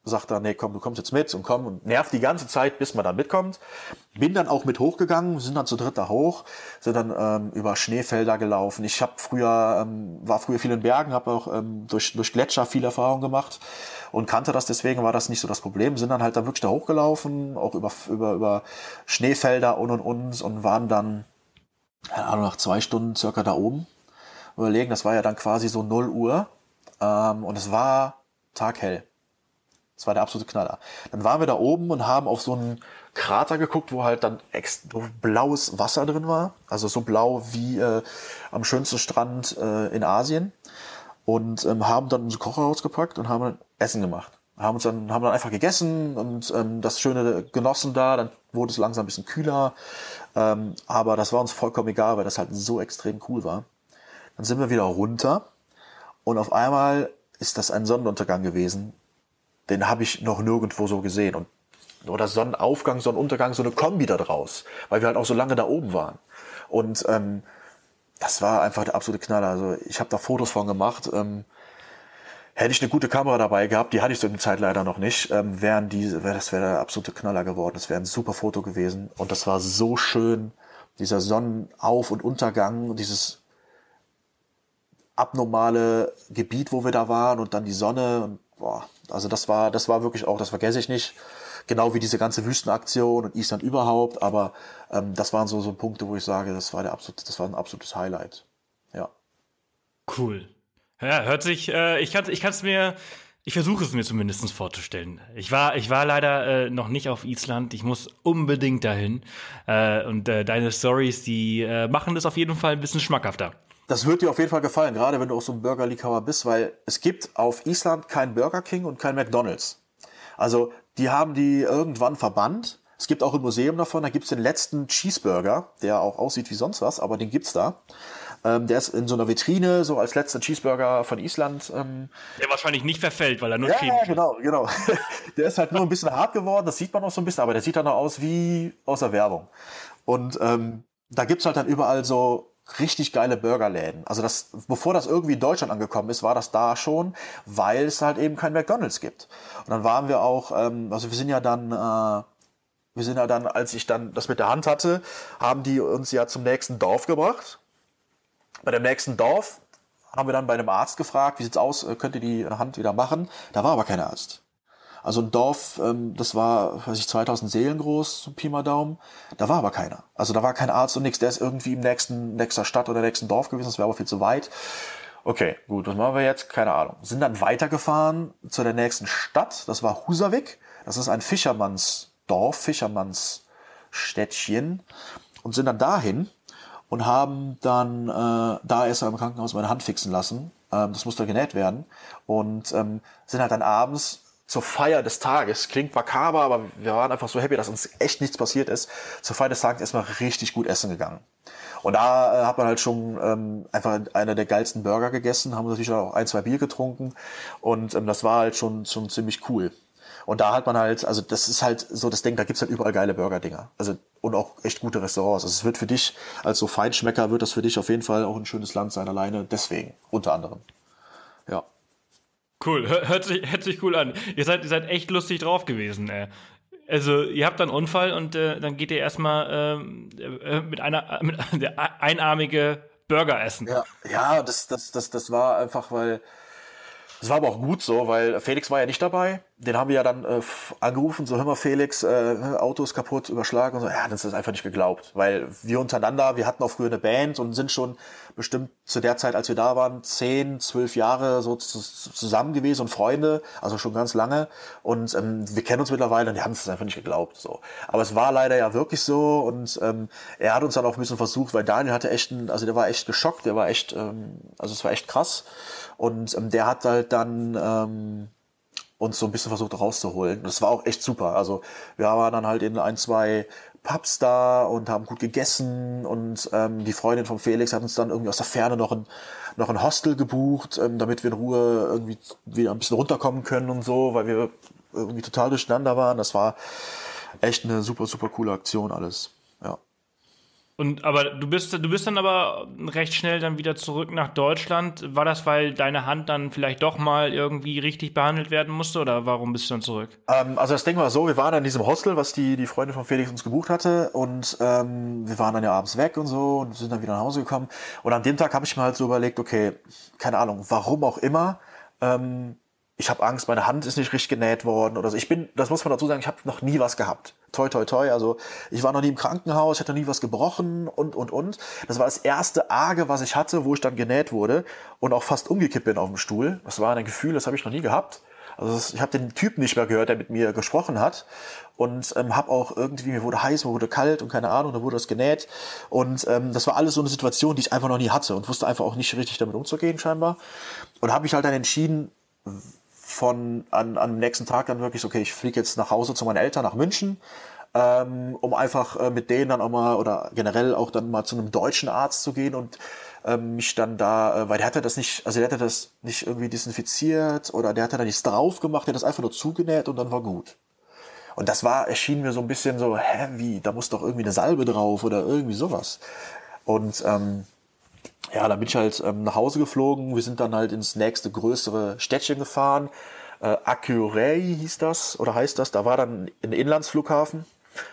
A: sagt dann, nee, komm, du kommst jetzt mit und komm und nervt die ganze Zeit, bis man dann mitkommt. Bin dann auch mit hochgegangen, sind dann zu dritt da hoch, sind dann ähm, über Schneefelder gelaufen. Ich habe früher, ähm, war früher viel in Bergen, habe auch ähm, durch, durch Gletscher viel Erfahrung gemacht und kannte das, deswegen war das nicht so das Problem. Sind dann halt dann wirklich da hochgelaufen, auch über, über, über Schneefelder und und und und waren dann, keine Ahnung, nach zwei Stunden circa da oben. Überlegen, das war ja dann quasi so 0 Uhr ähm, und es war taghell. Das war der absolute Knaller. Dann waren wir da oben und haben auf so einen Krater geguckt, wo halt dann blaues Wasser drin war. Also so blau wie äh, am schönsten Strand äh, in Asien. Und ähm, haben dann unser Kocher rausgepackt und haben Essen gemacht. Haben uns dann, haben dann einfach gegessen und ähm, das Schöne genossen da. Dann wurde es langsam ein bisschen kühler. Ähm, aber das war uns vollkommen egal, weil das halt so extrem cool war. Dann sind wir wieder runter und auf einmal ist das ein Sonnenuntergang gewesen. Den habe ich noch nirgendwo so gesehen. Und oder Sonnenaufgang, Sonnenuntergang, so eine Kombi da draus, weil wir halt auch so lange da oben waren. Und ähm, das war einfach der absolute Knaller. Also ich habe da Fotos von gemacht. Ähm, hätte ich eine gute Kamera dabei gehabt, die hatte ich zu der Zeit leider noch nicht, ähm, wären die, wär, das wäre der absolute Knaller geworden. Das wäre ein super Foto gewesen. Und das war so schön, dieser Sonnenauf- und Untergang, dieses abnormale Gebiet, wo wir da waren und dann die Sonne und boah, also das war, das war wirklich auch, das vergesse ich nicht genau wie diese ganze Wüstenaktion und Island überhaupt, aber ähm, das waren so, so Punkte, wo ich sage, das war der absolute, das war ein absolutes Highlight. Ja.
B: Cool. Ja, hört sich, äh, ich kann ich kann's mir, ich versuche es mir zumindest vorzustellen. Ich war, ich war leider äh, noch nicht auf Island. Ich muss unbedingt dahin. Äh, und äh, deine Stories, die äh, machen das auf jeden Fall ein bisschen schmackhafter.
A: Das wird dir auf jeden Fall gefallen, gerade wenn du auch so ein Burger-Liebhaber bist, weil es gibt auf Island kein Burger King und kein McDonald's. Also die haben die irgendwann verbannt. Es gibt auch ein Museum davon, da gibt's den letzten Cheeseburger, der auch aussieht wie sonst was, aber den gibt's da. Ähm, der ist in so einer Vitrine, so als letzter Cheeseburger von Island. Ähm.
B: Der wahrscheinlich nicht verfällt, weil er nur
A: ja, ja, genau, genau. der ist halt nur ein bisschen hart geworden, das sieht man auch so ein bisschen, aber der sieht dann noch aus wie aus der Werbung. Und ähm, da gibt's halt dann überall so richtig geile Burgerläden. Also das, bevor das irgendwie in Deutschland angekommen ist, war das da schon, weil es halt eben kein McDonalds gibt. Und dann waren wir auch, ähm, also wir sind ja dann, äh, wir sind ja dann, als ich dann das mit der Hand hatte, haben die uns ja zum nächsten Dorf gebracht. Bei dem nächsten Dorf haben wir dann bei einem Arzt gefragt, wie sieht's aus, äh, könnt ihr die Hand wieder machen? Da war aber kein Arzt. Also ein Dorf, ähm, das war, weiß ich, 2000 Seelen groß, so Pi mal Daumen. Da war aber keiner. Also da war kein Arzt und nichts. Der ist irgendwie im nächsten, nächster Stadt oder nächsten Dorf gewesen. Das wäre aber viel zu weit. Okay, gut, was machen wir jetzt? Keine Ahnung. Sind dann weitergefahren zu der nächsten Stadt. Das war Husavik. Das ist ein Fischermannsdorf, Fischermannsstädtchen. Und sind dann dahin und haben dann äh, da erst im Krankenhaus meine Hand fixen lassen. Ähm, das musste genäht werden. Und ähm, sind halt dann abends zur Feier des Tages, klingt makaber, aber wir waren einfach so happy, dass uns echt nichts passiert ist, zur Feier des Tages erstmal richtig gut essen gegangen. Und da äh, hat man halt schon ähm, einfach einer der geilsten Burger gegessen, haben natürlich auch ein, zwei Bier getrunken und ähm, das war halt schon, schon ziemlich cool. Und da hat man halt, also das ist halt so das Ding, da gibt's halt überall geile Burger-Dinger. Also und auch echt gute Restaurants. Also es wird für dich, als so Feinschmecker, wird das für dich auf jeden Fall auch ein schönes Land sein, alleine deswegen, unter anderem. Ja.
B: Cool, hört sich, hört sich cool an. Ihr seid, ihr seid echt lustig drauf gewesen. Äh. Also ihr habt dann einen Unfall und äh, dann geht ihr erstmal ähm, äh, mit einer mit der einarmige Burger essen.
A: Ja, ja, das, das, das, das war einfach, weil das war aber auch gut so, weil Felix war ja nicht dabei. Den haben wir ja dann äh, angerufen, so hör mal Felix, äh, Auto ist kaputt, überschlagen und so. Ja, das ist einfach nicht geglaubt, weil wir untereinander, wir hatten auch früher eine Band und sind schon bestimmt zu der Zeit, als wir da waren, zehn, zwölf Jahre so zusammen gewesen und Freunde, also schon ganz lange. Und ähm, wir kennen uns mittlerweile und die haben es einfach nicht geglaubt. So, aber es war leider ja wirklich so und ähm, er hat uns dann auch ein bisschen versucht, weil Daniel hatte echt, ein, also der war echt geschockt, der war echt, ähm, also es war echt krass. Und ähm, der hat halt dann ähm, uns so ein bisschen versucht rauszuholen. Das war auch echt super. Also wir waren dann halt in ein, zwei Pubs da und haben gut gegessen und ähm, die Freundin von Felix hat uns dann irgendwie aus der Ferne noch ein, noch ein Hostel gebucht, ähm, damit wir in Ruhe irgendwie wieder ein bisschen runterkommen können und so, weil wir irgendwie total durcheinander waren. Das war echt eine super, super coole Aktion alles.
B: Und aber du bist du bist dann aber recht schnell dann wieder zurück nach Deutschland. War das, weil deine Hand dann vielleicht doch mal irgendwie richtig behandelt werden musste oder warum bist du dann zurück?
A: Ähm, also das Ding war so, wir waren in diesem Hostel, was die die Freundin von Felix uns gebucht hatte und ähm, wir waren dann ja abends weg und so und sind dann wieder nach Hause gekommen. Und an dem Tag habe ich mir halt so überlegt, okay, keine Ahnung, warum auch immer. Ähm, ich habe Angst, meine Hand ist nicht richtig genäht worden oder so. Ich bin, das muss man dazu sagen, ich habe noch nie was gehabt. Toi, toi, toi. Also ich war noch nie im Krankenhaus, ich hatte nie was gebrochen und, und, und. Das war das erste Arge, was ich hatte, wo ich dann genäht wurde und auch fast umgekippt bin auf dem Stuhl. Das war ein Gefühl, das habe ich noch nie gehabt. Also ich habe den Typen nicht mehr gehört, der mit mir gesprochen hat und ähm, habe auch irgendwie, mir wurde heiß, mir wurde kalt und keine Ahnung, da wurde das genäht und ähm, das war alles so eine Situation, die ich einfach noch nie hatte und wusste einfach auch nicht richtig damit umzugehen scheinbar und habe mich halt dann entschieden, von an, am nächsten Tag dann wirklich, okay, ich fliege jetzt nach Hause zu meinen Eltern nach München, ähm, um einfach äh, mit denen dann auch mal oder generell auch dann mal zu einem deutschen Arzt zu gehen und ähm, mich dann da, äh, weil der hatte das nicht, also der hatte das nicht irgendwie desinfiziert oder der hatte da nichts drauf gemacht, der hat das einfach nur zugenäht und dann war gut. Und das war, erschien mir so ein bisschen so, hä, wie, da muss doch irgendwie eine Salbe drauf oder irgendwie sowas. Und ähm, ja, dann bin ich halt ähm, nach Hause geflogen. Wir sind dann halt ins nächste größere Städtchen gefahren. Äh, Akurey hieß das oder heißt das. Da war dann ein Inlandsflughafen.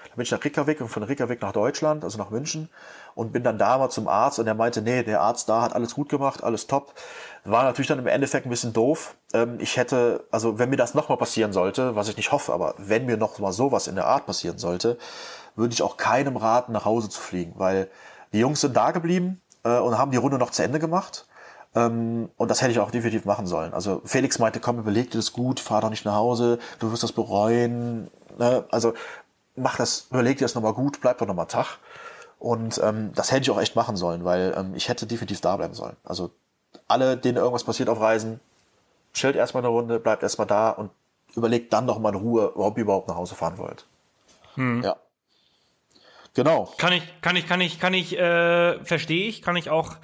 A: Da bin ich nach Rickerwick und von Rickerwick nach Deutschland, also nach München. Und bin dann da mal zum Arzt und er meinte, nee, der Arzt da hat alles gut gemacht, alles top. War natürlich dann im Endeffekt ein bisschen doof. Ähm, ich hätte, also wenn mir das nochmal passieren sollte, was ich nicht hoffe, aber wenn mir noch mal sowas in der Art passieren sollte, würde ich auch keinem raten, nach Hause zu fliegen, weil die Jungs sind da geblieben, äh, und haben die Runde noch zu Ende gemacht. Ähm, und das hätte ich auch definitiv machen sollen. Also Felix meinte, komm, überleg dir das gut, fahr doch nicht nach Hause, du wirst das bereuen. Ne? Also mach das, überleg dir das nochmal gut, bleib doch nochmal Tag. Und ähm, das hätte ich auch echt machen sollen, weil ähm, ich hätte definitiv da bleiben sollen. Also alle, denen irgendwas passiert auf Reisen, chillt erstmal eine Runde, bleibt erstmal da und überlegt dann noch mal in Ruhe, ob ihr überhaupt nach Hause fahren wollt. Hm. Ja.
B: Genau. Kann ich, kann ich, kann ich, kann ich, äh, verstehe ich, kann ich auch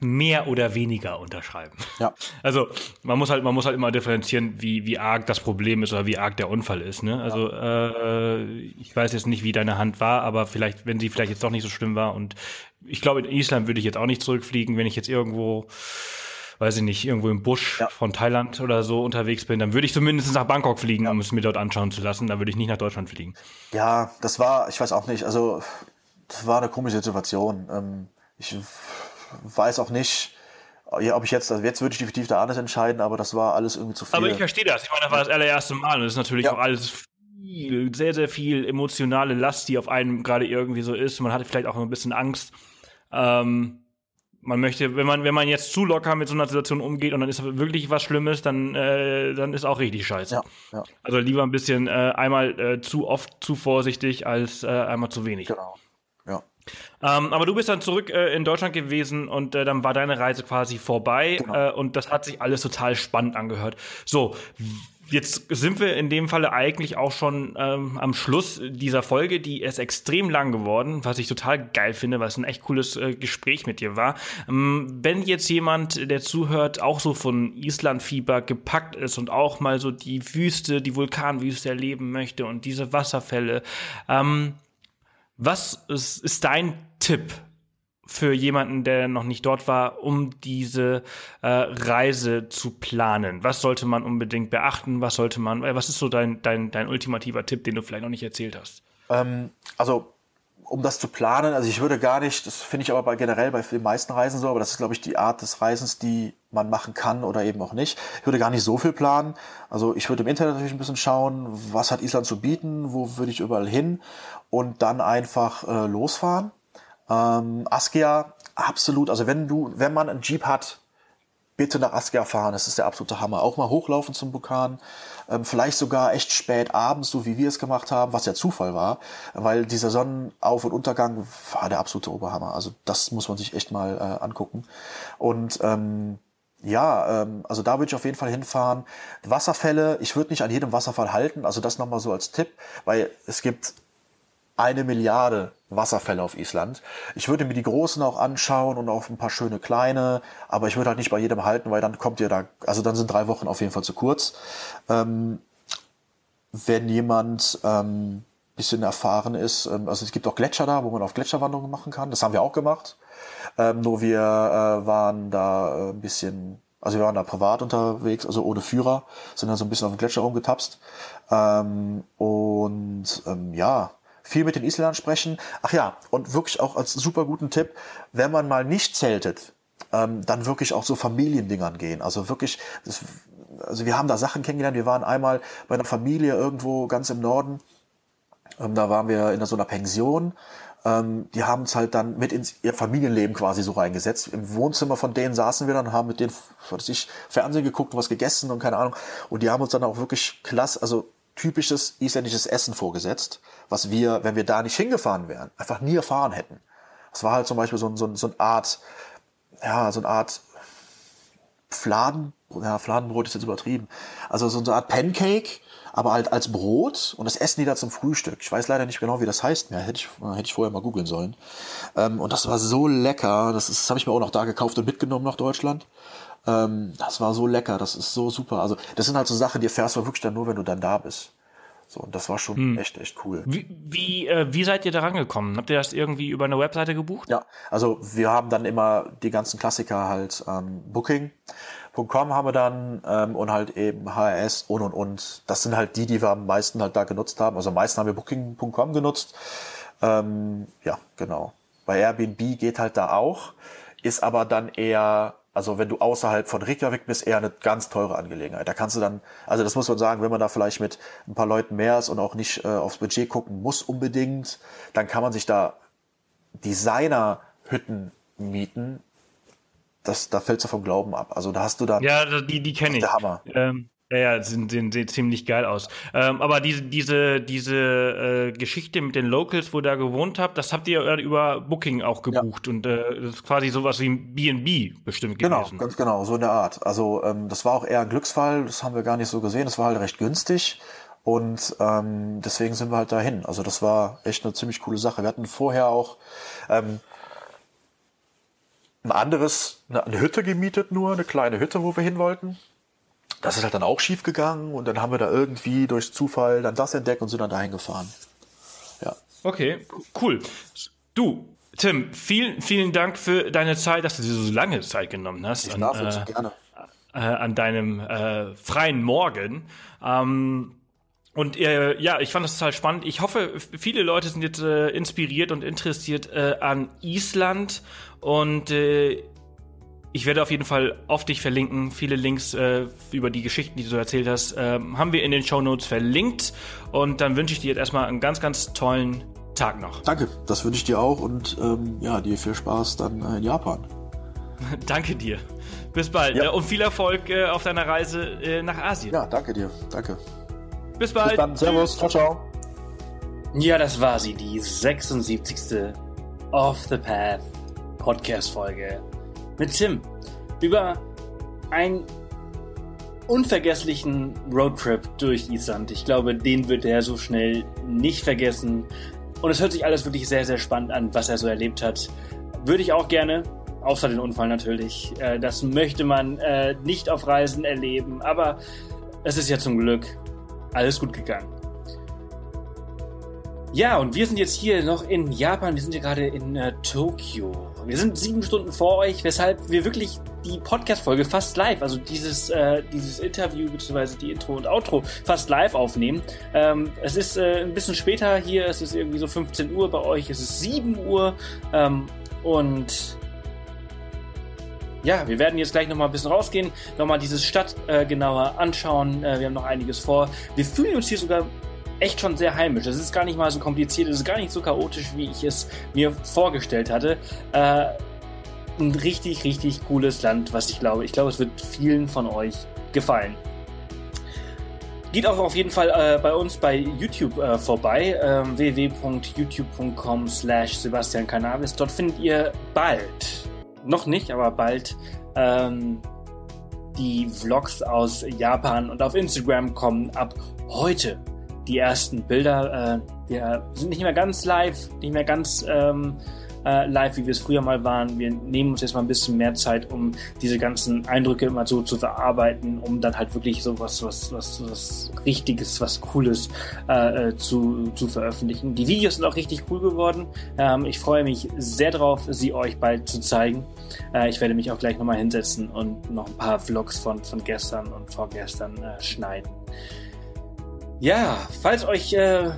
B: mehr oder weniger unterschreiben.
A: Ja.
B: Also man muss halt, man muss halt immer differenzieren, wie, wie arg das Problem ist oder wie arg der Unfall ist. Ne? Also ja. äh, ich weiß jetzt nicht, wie deine Hand war, aber vielleicht, wenn sie vielleicht jetzt doch nicht so schlimm war und ich glaube, in Island würde ich jetzt auch nicht zurückfliegen, wenn ich jetzt irgendwo weiß ich nicht, irgendwo im Busch ja. von Thailand oder so unterwegs bin, dann würde ich zumindest nach Bangkok fliegen, um es mir dort anschauen zu lassen. Da würde ich nicht nach Deutschland fliegen.
A: Ja, das war, ich weiß auch nicht, also das war eine komische Situation. Ähm, ich weiß auch nicht, ja, ob ich jetzt, also jetzt würde ich definitiv da anders entscheiden, aber das war alles irgendwie zu viel.
B: Aber ich verstehe das. Ich meine, das war das allererste Mal und das ist natürlich ja. auch alles viel, sehr, sehr viel emotionale Last, die auf einem gerade irgendwie so ist. Man hatte vielleicht auch ein bisschen Angst. Ähm, man möchte, wenn man, wenn man jetzt zu locker mit so einer Situation umgeht und dann ist wirklich was Schlimmes, dann, äh, dann ist auch richtig scheiße. Ja, ja. Also lieber ein bisschen äh, einmal äh, zu oft zu vorsichtig als äh, einmal zu wenig. Genau. Ja. Ähm, aber du bist dann zurück äh, in Deutschland gewesen und äh, dann war deine Reise quasi vorbei genau. äh, und das hat sich alles total spannend angehört. So, Jetzt sind wir in dem Falle eigentlich auch schon ähm, am Schluss dieser Folge, die ist extrem lang geworden, was ich total geil finde, was ein echt cooles äh, Gespräch mit dir war. Ähm, wenn jetzt jemand, der zuhört, auch so von Islandfieber gepackt ist und auch mal so die Wüste, die Vulkanwüste erleben möchte und diese Wasserfälle, ähm, was ist, ist dein Tipp für jemanden, der noch nicht dort war, um diese äh, Reise zu planen? Was sollte man unbedingt beachten? Was sollte man, äh, was ist so dein, dein, dein ultimativer Tipp, den du vielleicht noch nicht erzählt hast?
A: Ähm, also, um das zu planen, also ich würde gar nicht, das finde ich aber bei, generell bei den meisten Reisen so, aber das ist, glaube ich, die Art des Reisens, die man machen kann oder eben auch nicht. Ich würde gar nicht so viel planen. Also ich würde im Internet natürlich ein bisschen schauen, was hat Island zu bieten, wo würde ich überall hin und dann einfach äh, losfahren ähm, Askia, absolut. Also wenn du, wenn man einen Jeep hat, bitte nach Askia fahren. Das ist der absolute Hammer. Auch mal hochlaufen zum Vulkan. Ähm, vielleicht sogar echt spät abends, so wie wir es gemacht haben, was ja Zufall war, weil dieser Sonnenauf- und Untergang war der absolute Oberhammer. Also das muss man sich echt mal äh, angucken. Und ähm, ja, ähm, also da würde ich auf jeden Fall hinfahren. Wasserfälle, ich würde nicht an jedem Wasserfall halten, also das nochmal so als Tipp, weil es gibt eine Milliarde Wasserfälle auf Island. Ich würde mir die großen auch anschauen und auch ein paar schöne kleine, aber ich würde halt nicht bei jedem halten, weil dann kommt ihr da, also dann sind drei Wochen auf jeden Fall zu kurz. Ähm, wenn jemand ähm, bisschen erfahren ist, ähm, also es gibt auch Gletscher da, wo man auf Gletscherwanderungen machen kann. Das haben wir auch gemacht. Ähm, nur wir äh, waren da äh, ein bisschen, also wir waren da privat unterwegs, also ohne Führer, sind dann so ein bisschen auf dem Gletscher rumgetapst. Ähm, und ähm, ja, viel mit den Isländern sprechen. Ach ja, und wirklich auch als super guten Tipp, wenn man mal nicht zeltet, ähm, dann wirklich auch so Familiendingern gehen. Also wirklich, das, also wir haben da Sachen kennengelernt. Wir waren einmal bei einer Familie irgendwo ganz im Norden. Ähm, da waren wir in so einer Pension ähm, die haben es halt dann mit ins ihr Familienleben quasi so reingesetzt. Im Wohnzimmer von denen saßen wir dann, haben mit denen, was ich, Fernsehen geguckt, was gegessen und keine Ahnung. Und die haben uns dann auch wirklich klasse, also typisches isländisches Essen vorgesetzt, was wir, wenn wir da nicht hingefahren wären, einfach nie erfahren hätten. Das war halt zum Beispiel so, so, so eine Art, ja, so eine Art Fladen, ja, Fladenbrot ist jetzt übertrieben. Also so eine Art Pancake, aber halt als Brot und das essen die da zum Frühstück. Ich weiß leider nicht genau, wie das heißt mehr. Hätte ich, hätte ich vorher mal googeln sollen. Ähm, und das war so lecker. Das, ist, das habe ich mir auch noch da gekauft und mitgenommen nach Deutschland. Ähm, das war so lecker. Das ist so super. Also das sind halt so Sachen, die erfährst du wirklich dann nur, wenn du dann da bist. So, und das war schon hm. echt, echt cool.
D: Wie, wie, äh, wie seid ihr da rangekommen? Habt ihr das irgendwie über eine Webseite gebucht?
A: Ja, also wir haben dann immer die ganzen Klassiker halt ähm, Booking Com haben wir dann ähm, und halt eben HRS und und und. Das sind halt die, die wir am meisten halt da genutzt haben. Also am meisten haben wir Booking.com genutzt. Ähm, ja, genau. Bei Airbnb geht halt da auch, ist aber dann eher, also wenn du außerhalb von Reykjavik bist, eher eine ganz teure Angelegenheit. Da kannst du dann, also das muss man sagen, wenn man da vielleicht mit ein paar Leuten mehr ist und auch nicht äh, aufs Budget gucken muss unbedingt, dann kann man sich da Designer-Hütten mieten, das, da fällst du vom Glauben ab. Also da hast du dann.
D: Ja, die, die kenne ich. Der Hammer. Ähm, ja, ja, sehen, sehen, sehen ziemlich geil aus. Ähm, aber diese, diese, diese äh, Geschichte mit den Locals, wo ihr da gewohnt habt, das habt ihr über Booking auch gebucht. Ja. Und äh, das ist quasi sowas wie ein BB bestimmt
A: genau, gewesen. Genau, ganz genau, so in der Art. Also ähm, das war auch eher ein Glücksfall, das haben wir gar nicht so gesehen. Das war halt recht günstig. Und ähm, deswegen sind wir halt dahin. Also das war echt eine ziemlich coole Sache. Wir hatten vorher auch, ähm, ein anderes, eine Hütte gemietet nur, eine kleine Hütte, wo wir hin wollten. Das ist halt dann auch schief gegangen und dann haben wir da irgendwie durch Zufall dann das entdeckt und sind dann dahin gefahren.
D: Ja. Okay, cool. Du, Tim, vielen, vielen Dank für deine Zeit, dass du dir so lange Zeit genommen hast.
A: Ich darf an, äh, gerne.
D: Äh, an deinem äh, freien Morgen. Ähm, und äh, ja, ich fand das total spannend. Ich hoffe, viele Leute sind jetzt äh, inspiriert und interessiert äh, an Island und äh, ich werde auf jeden Fall auf dich verlinken. Viele Links äh, über die Geschichten, die du erzählt hast, äh, haben wir in den Show Notes verlinkt. Und dann wünsche ich dir jetzt erstmal einen ganz, ganz tollen Tag noch.
A: Danke, das wünsche ich dir auch und ähm, ja, dir viel Spaß dann äh, in Japan.
D: danke dir. Bis bald ja. und viel Erfolg äh, auf deiner Reise äh, nach Asien.
A: Ja, danke dir. Danke.
D: Bis bald. Bis
A: dann. Servus. Ciao, ciao.
B: Ja, das war sie, die 76. Off the Path Podcast-Folge mit Tim über einen unvergesslichen Roadtrip durch Island. Ich glaube, den wird er so schnell nicht vergessen. Und es hört sich alles wirklich sehr, sehr spannend an, was er so erlebt hat. Würde ich auch gerne, außer den Unfall natürlich. Äh, das möchte man äh, nicht auf Reisen erleben, aber es ist ja zum Glück alles gut gegangen. Ja, und wir sind jetzt hier noch in Japan. Wir sind hier gerade in äh, Tokio. Wir sind sieben Stunden vor euch, weshalb wir wirklich die Podcast-Folge fast live, also dieses, äh, dieses Interview bzw. die Intro und Outro fast live aufnehmen. Ähm, es ist äh, ein bisschen später hier, es ist irgendwie so 15 Uhr bei euch, es ist 7 Uhr ähm, und ja, wir werden jetzt gleich nochmal ein bisschen rausgehen, nochmal diese Stadt äh, genauer anschauen. Äh, wir haben noch einiges vor. Wir fühlen uns hier sogar echt schon sehr heimisch. Es ist gar nicht mal so kompliziert, es ist gar nicht so chaotisch, wie ich es mir vorgestellt hatte. Äh, ein richtig, richtig cooles Land, was ich glaube. Ich glaube, es wird vielen von euch gefallen. Geht auch auf jeden Fall äh, bei uns bei YouTube äh, vorbei, äh, www.youtube.com slash Sebastian Cannabis. Dort findet ihr bald noch nicht, aber bald ähm, die Vlogs aus Japan und auf Instagram kommen ab heute die ersten Bilder. Äh, wir sind nicht mehr ganz live, nicht mehr ganz ähm, äh, live, wie wir es früher mal waren. Wir nehmen uns jetzt mal ein bisschen mehr Zeit, um diese ganzen Eindrücke mal so zu verarbeiten, um dann halt wirklich so was, was, was, was Richtiges, was Cooles äh, äh, zu, zu veröffentlichen. Die Videos sind auch richtig cool geworden. Ähm, ich freue mich sehr drauf, sie euch bald zu zeigen. Äh, ich werde mich auch gleich nochmal hinsetzen und noch ein paar Vlogs von, von gestern und vorgestern äh, schneiden. Ja, falls euch äh,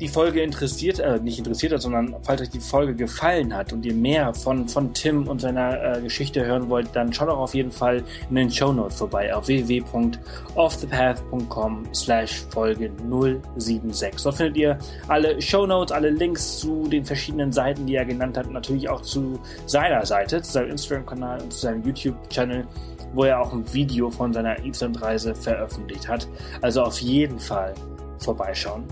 B: die Folge interessiert, äh, nicht interessiert hat, sondern falls euch die Folge gefallen hat und ihr mehr von, von Tim und seiner äh, Geschichte hören wollt, dann schaut auch auf jeden Fall in den Show Notes vorbei auf www.offthepath.com slash Folge 076. Dort findet ihr alle Show Notes, alle Links zu den verschiedenen Seiten, die er genannt hat natürlich auch zu seiner Seite, zu seinem Instagram-Kanal und zu seinem YouTube-Channel wo er auch ein Video von seiner Island-Reise veröffentlicht hat. Also auf jeden Fall vorbeischauen.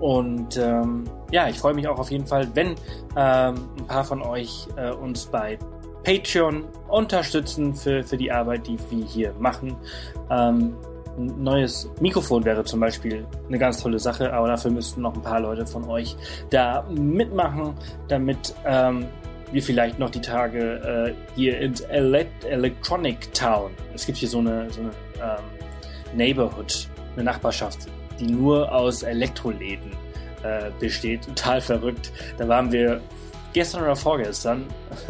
B: Und ähm, ja, ich freue mich auch auf jeden Fall, wenn ähm, ein paar von euch äh, uns bei Patreon unterstützen für, für die Arbeit, die wir hier machen. Ähm, ein neues Mikrofon wäre zum Beispiel eine ganz tolle Sache, aber dafür müssten noch ein paar Leute von euch da mitmachen, damit ähm, wir vielleicht noch die Tage äh, hier in Elect Electronic Town. Es gibt hier so eine, so eine ähm, Neighborhood, eine Nachbarschaft, die nur aus Elektroläden äh, besteht. Total verrückt. Da waren wir gestern oder vorgestern.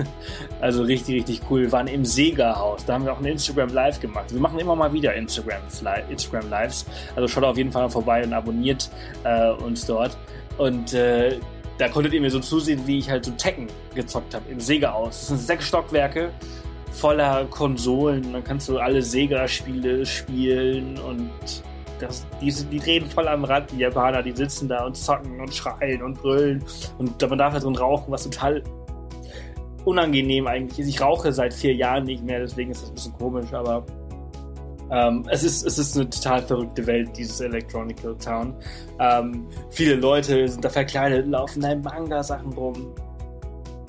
B: also richtig, richtig cool. Wir waren im Sega-Haus. Da haben wir auch ein Instagram Live gemacht. Wir machen immer mal wieder Instagram, Instagram Lives. Also schaut auf jeden Fall vorbei und abonniert äh, uns dort. Und äh, da konntet ihr mir so zusehen, wie ich halt so Tekken gezockt habe im Sega-Haus. Das sind sechs Stockwerke voller Konsolen. Dann kannst du alle Sega-Spiele spielen und das, die, die drehen voll am Rad, die Japaner, die sitzen da und zocken und schreien und brüllen. Und man darf halt ein rauchen, was total unangenehm eigentlich ist. Ich rauche seit vier Jahren nicht mehr, deswegen ist das ein bisschen komisch, aber ähm, es, ist, es ist eine total verrückte Welt, dieses Electronical Town. Ähm, viele Leute sind da verkleidet, laufen da in Manga-Sachen rum.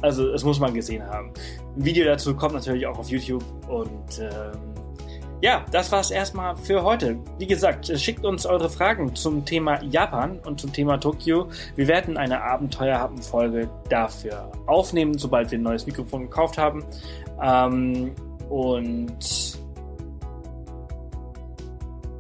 B: Also, das muss man gesehen haben. Ein Video dazu kommt natürlich auch auf YouTube und ähm, ja, das war's erstmal für heute. Wie gesagt, schickt uns eure Fragen zum Thema Japan und zum Thema Tokio. Wir werden eine Abenteuerhappen-Folge dafür aufnehmen, sobald wir ein neues Mikrofon gekauft haben. Ähm, und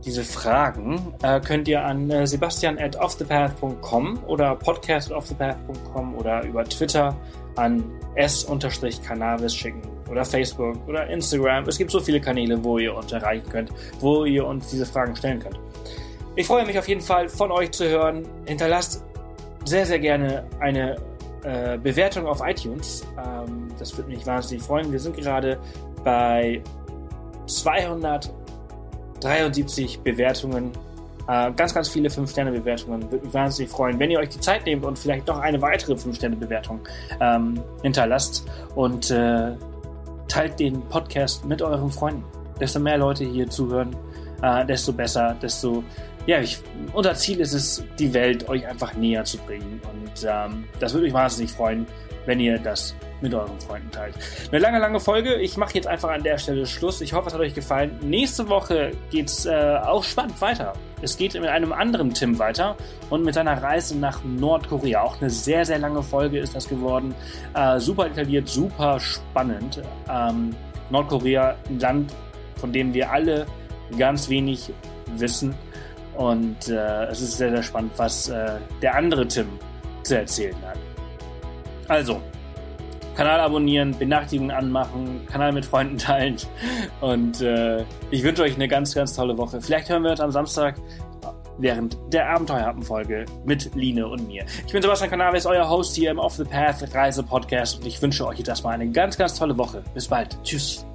B: diese Fragen äh, könnt ihr an äh, sebastian at offthepath.com oder podcast at offthepath.com oder über Twitter an s-cannabis schicken oder Facebook oder Instagram. Es gibt so viele Kanäle, wo ihr uns erreichen könnt, wo ihr uns diese Fragen stellen könnt. Ich freue mich auf jeden Fall von euch zu hören. Hinterlasst sehr, sehr gerne eine äh, Bewertung auf iTunes. Ähm, das würde mich wahnsinnig freuen. Wir sind gerade bei 273 Bewertungen äh, ganz, ganz viele 5-Sterne-Bewertungen. Würde mich wahnsinnig freuen, wenn ihr euch die Zeit nehmt und vielleicht noch eine weitere 5-Sterne-Bewertung ähm, hinterlasst und äh, teilt den Podcast mit euren Freunden. Desto mehr Leute hier zuhören, äh, desto besser, desto ja, ich, unser Ziel ist es, die Welt euch einfach näher zu bringen. Und ähm, das würde mich wahnsinnig freuen, wenn ihr das mit euren Freunden teilt. Eine lange, lange Folge. Ich mache jetzt einfach an der Stelle Schluss. Ich hoffe, es hat euch gefallen. Nächste Woche geht's äh, auch spannend weiter. Es geht mit einem anderen Tim weiter und mit seiner Reise nach Nordkorea. Auch eine sehr, sehr lange Folge ist das geworden. Äh, super detailliert, super spannend. Ähm, Nordkorea, ein Land, von dem wir alle ganz wenig wissen. Und äh, es ist sehr, sehr spannend, was äh, der andere Tim zu erzählen hat. Also, Kanal abonnieren, Benachrichtigungen anmachen, Kanal mit Freunden teilen. Und äh, ich wünsche euch eine ganz, ganz tolle Woche. Vielleicht hören wir uns am Samstag während der Abenteuerhappen-Folge mit Line und mir. Ich bin Sebastian Canaves, euer Host hier im Off the Path Reise Podcast und ich wünsche euch jetzt erstmal eine ganz, ganz tolle Woche. Bis bald. Tschüss.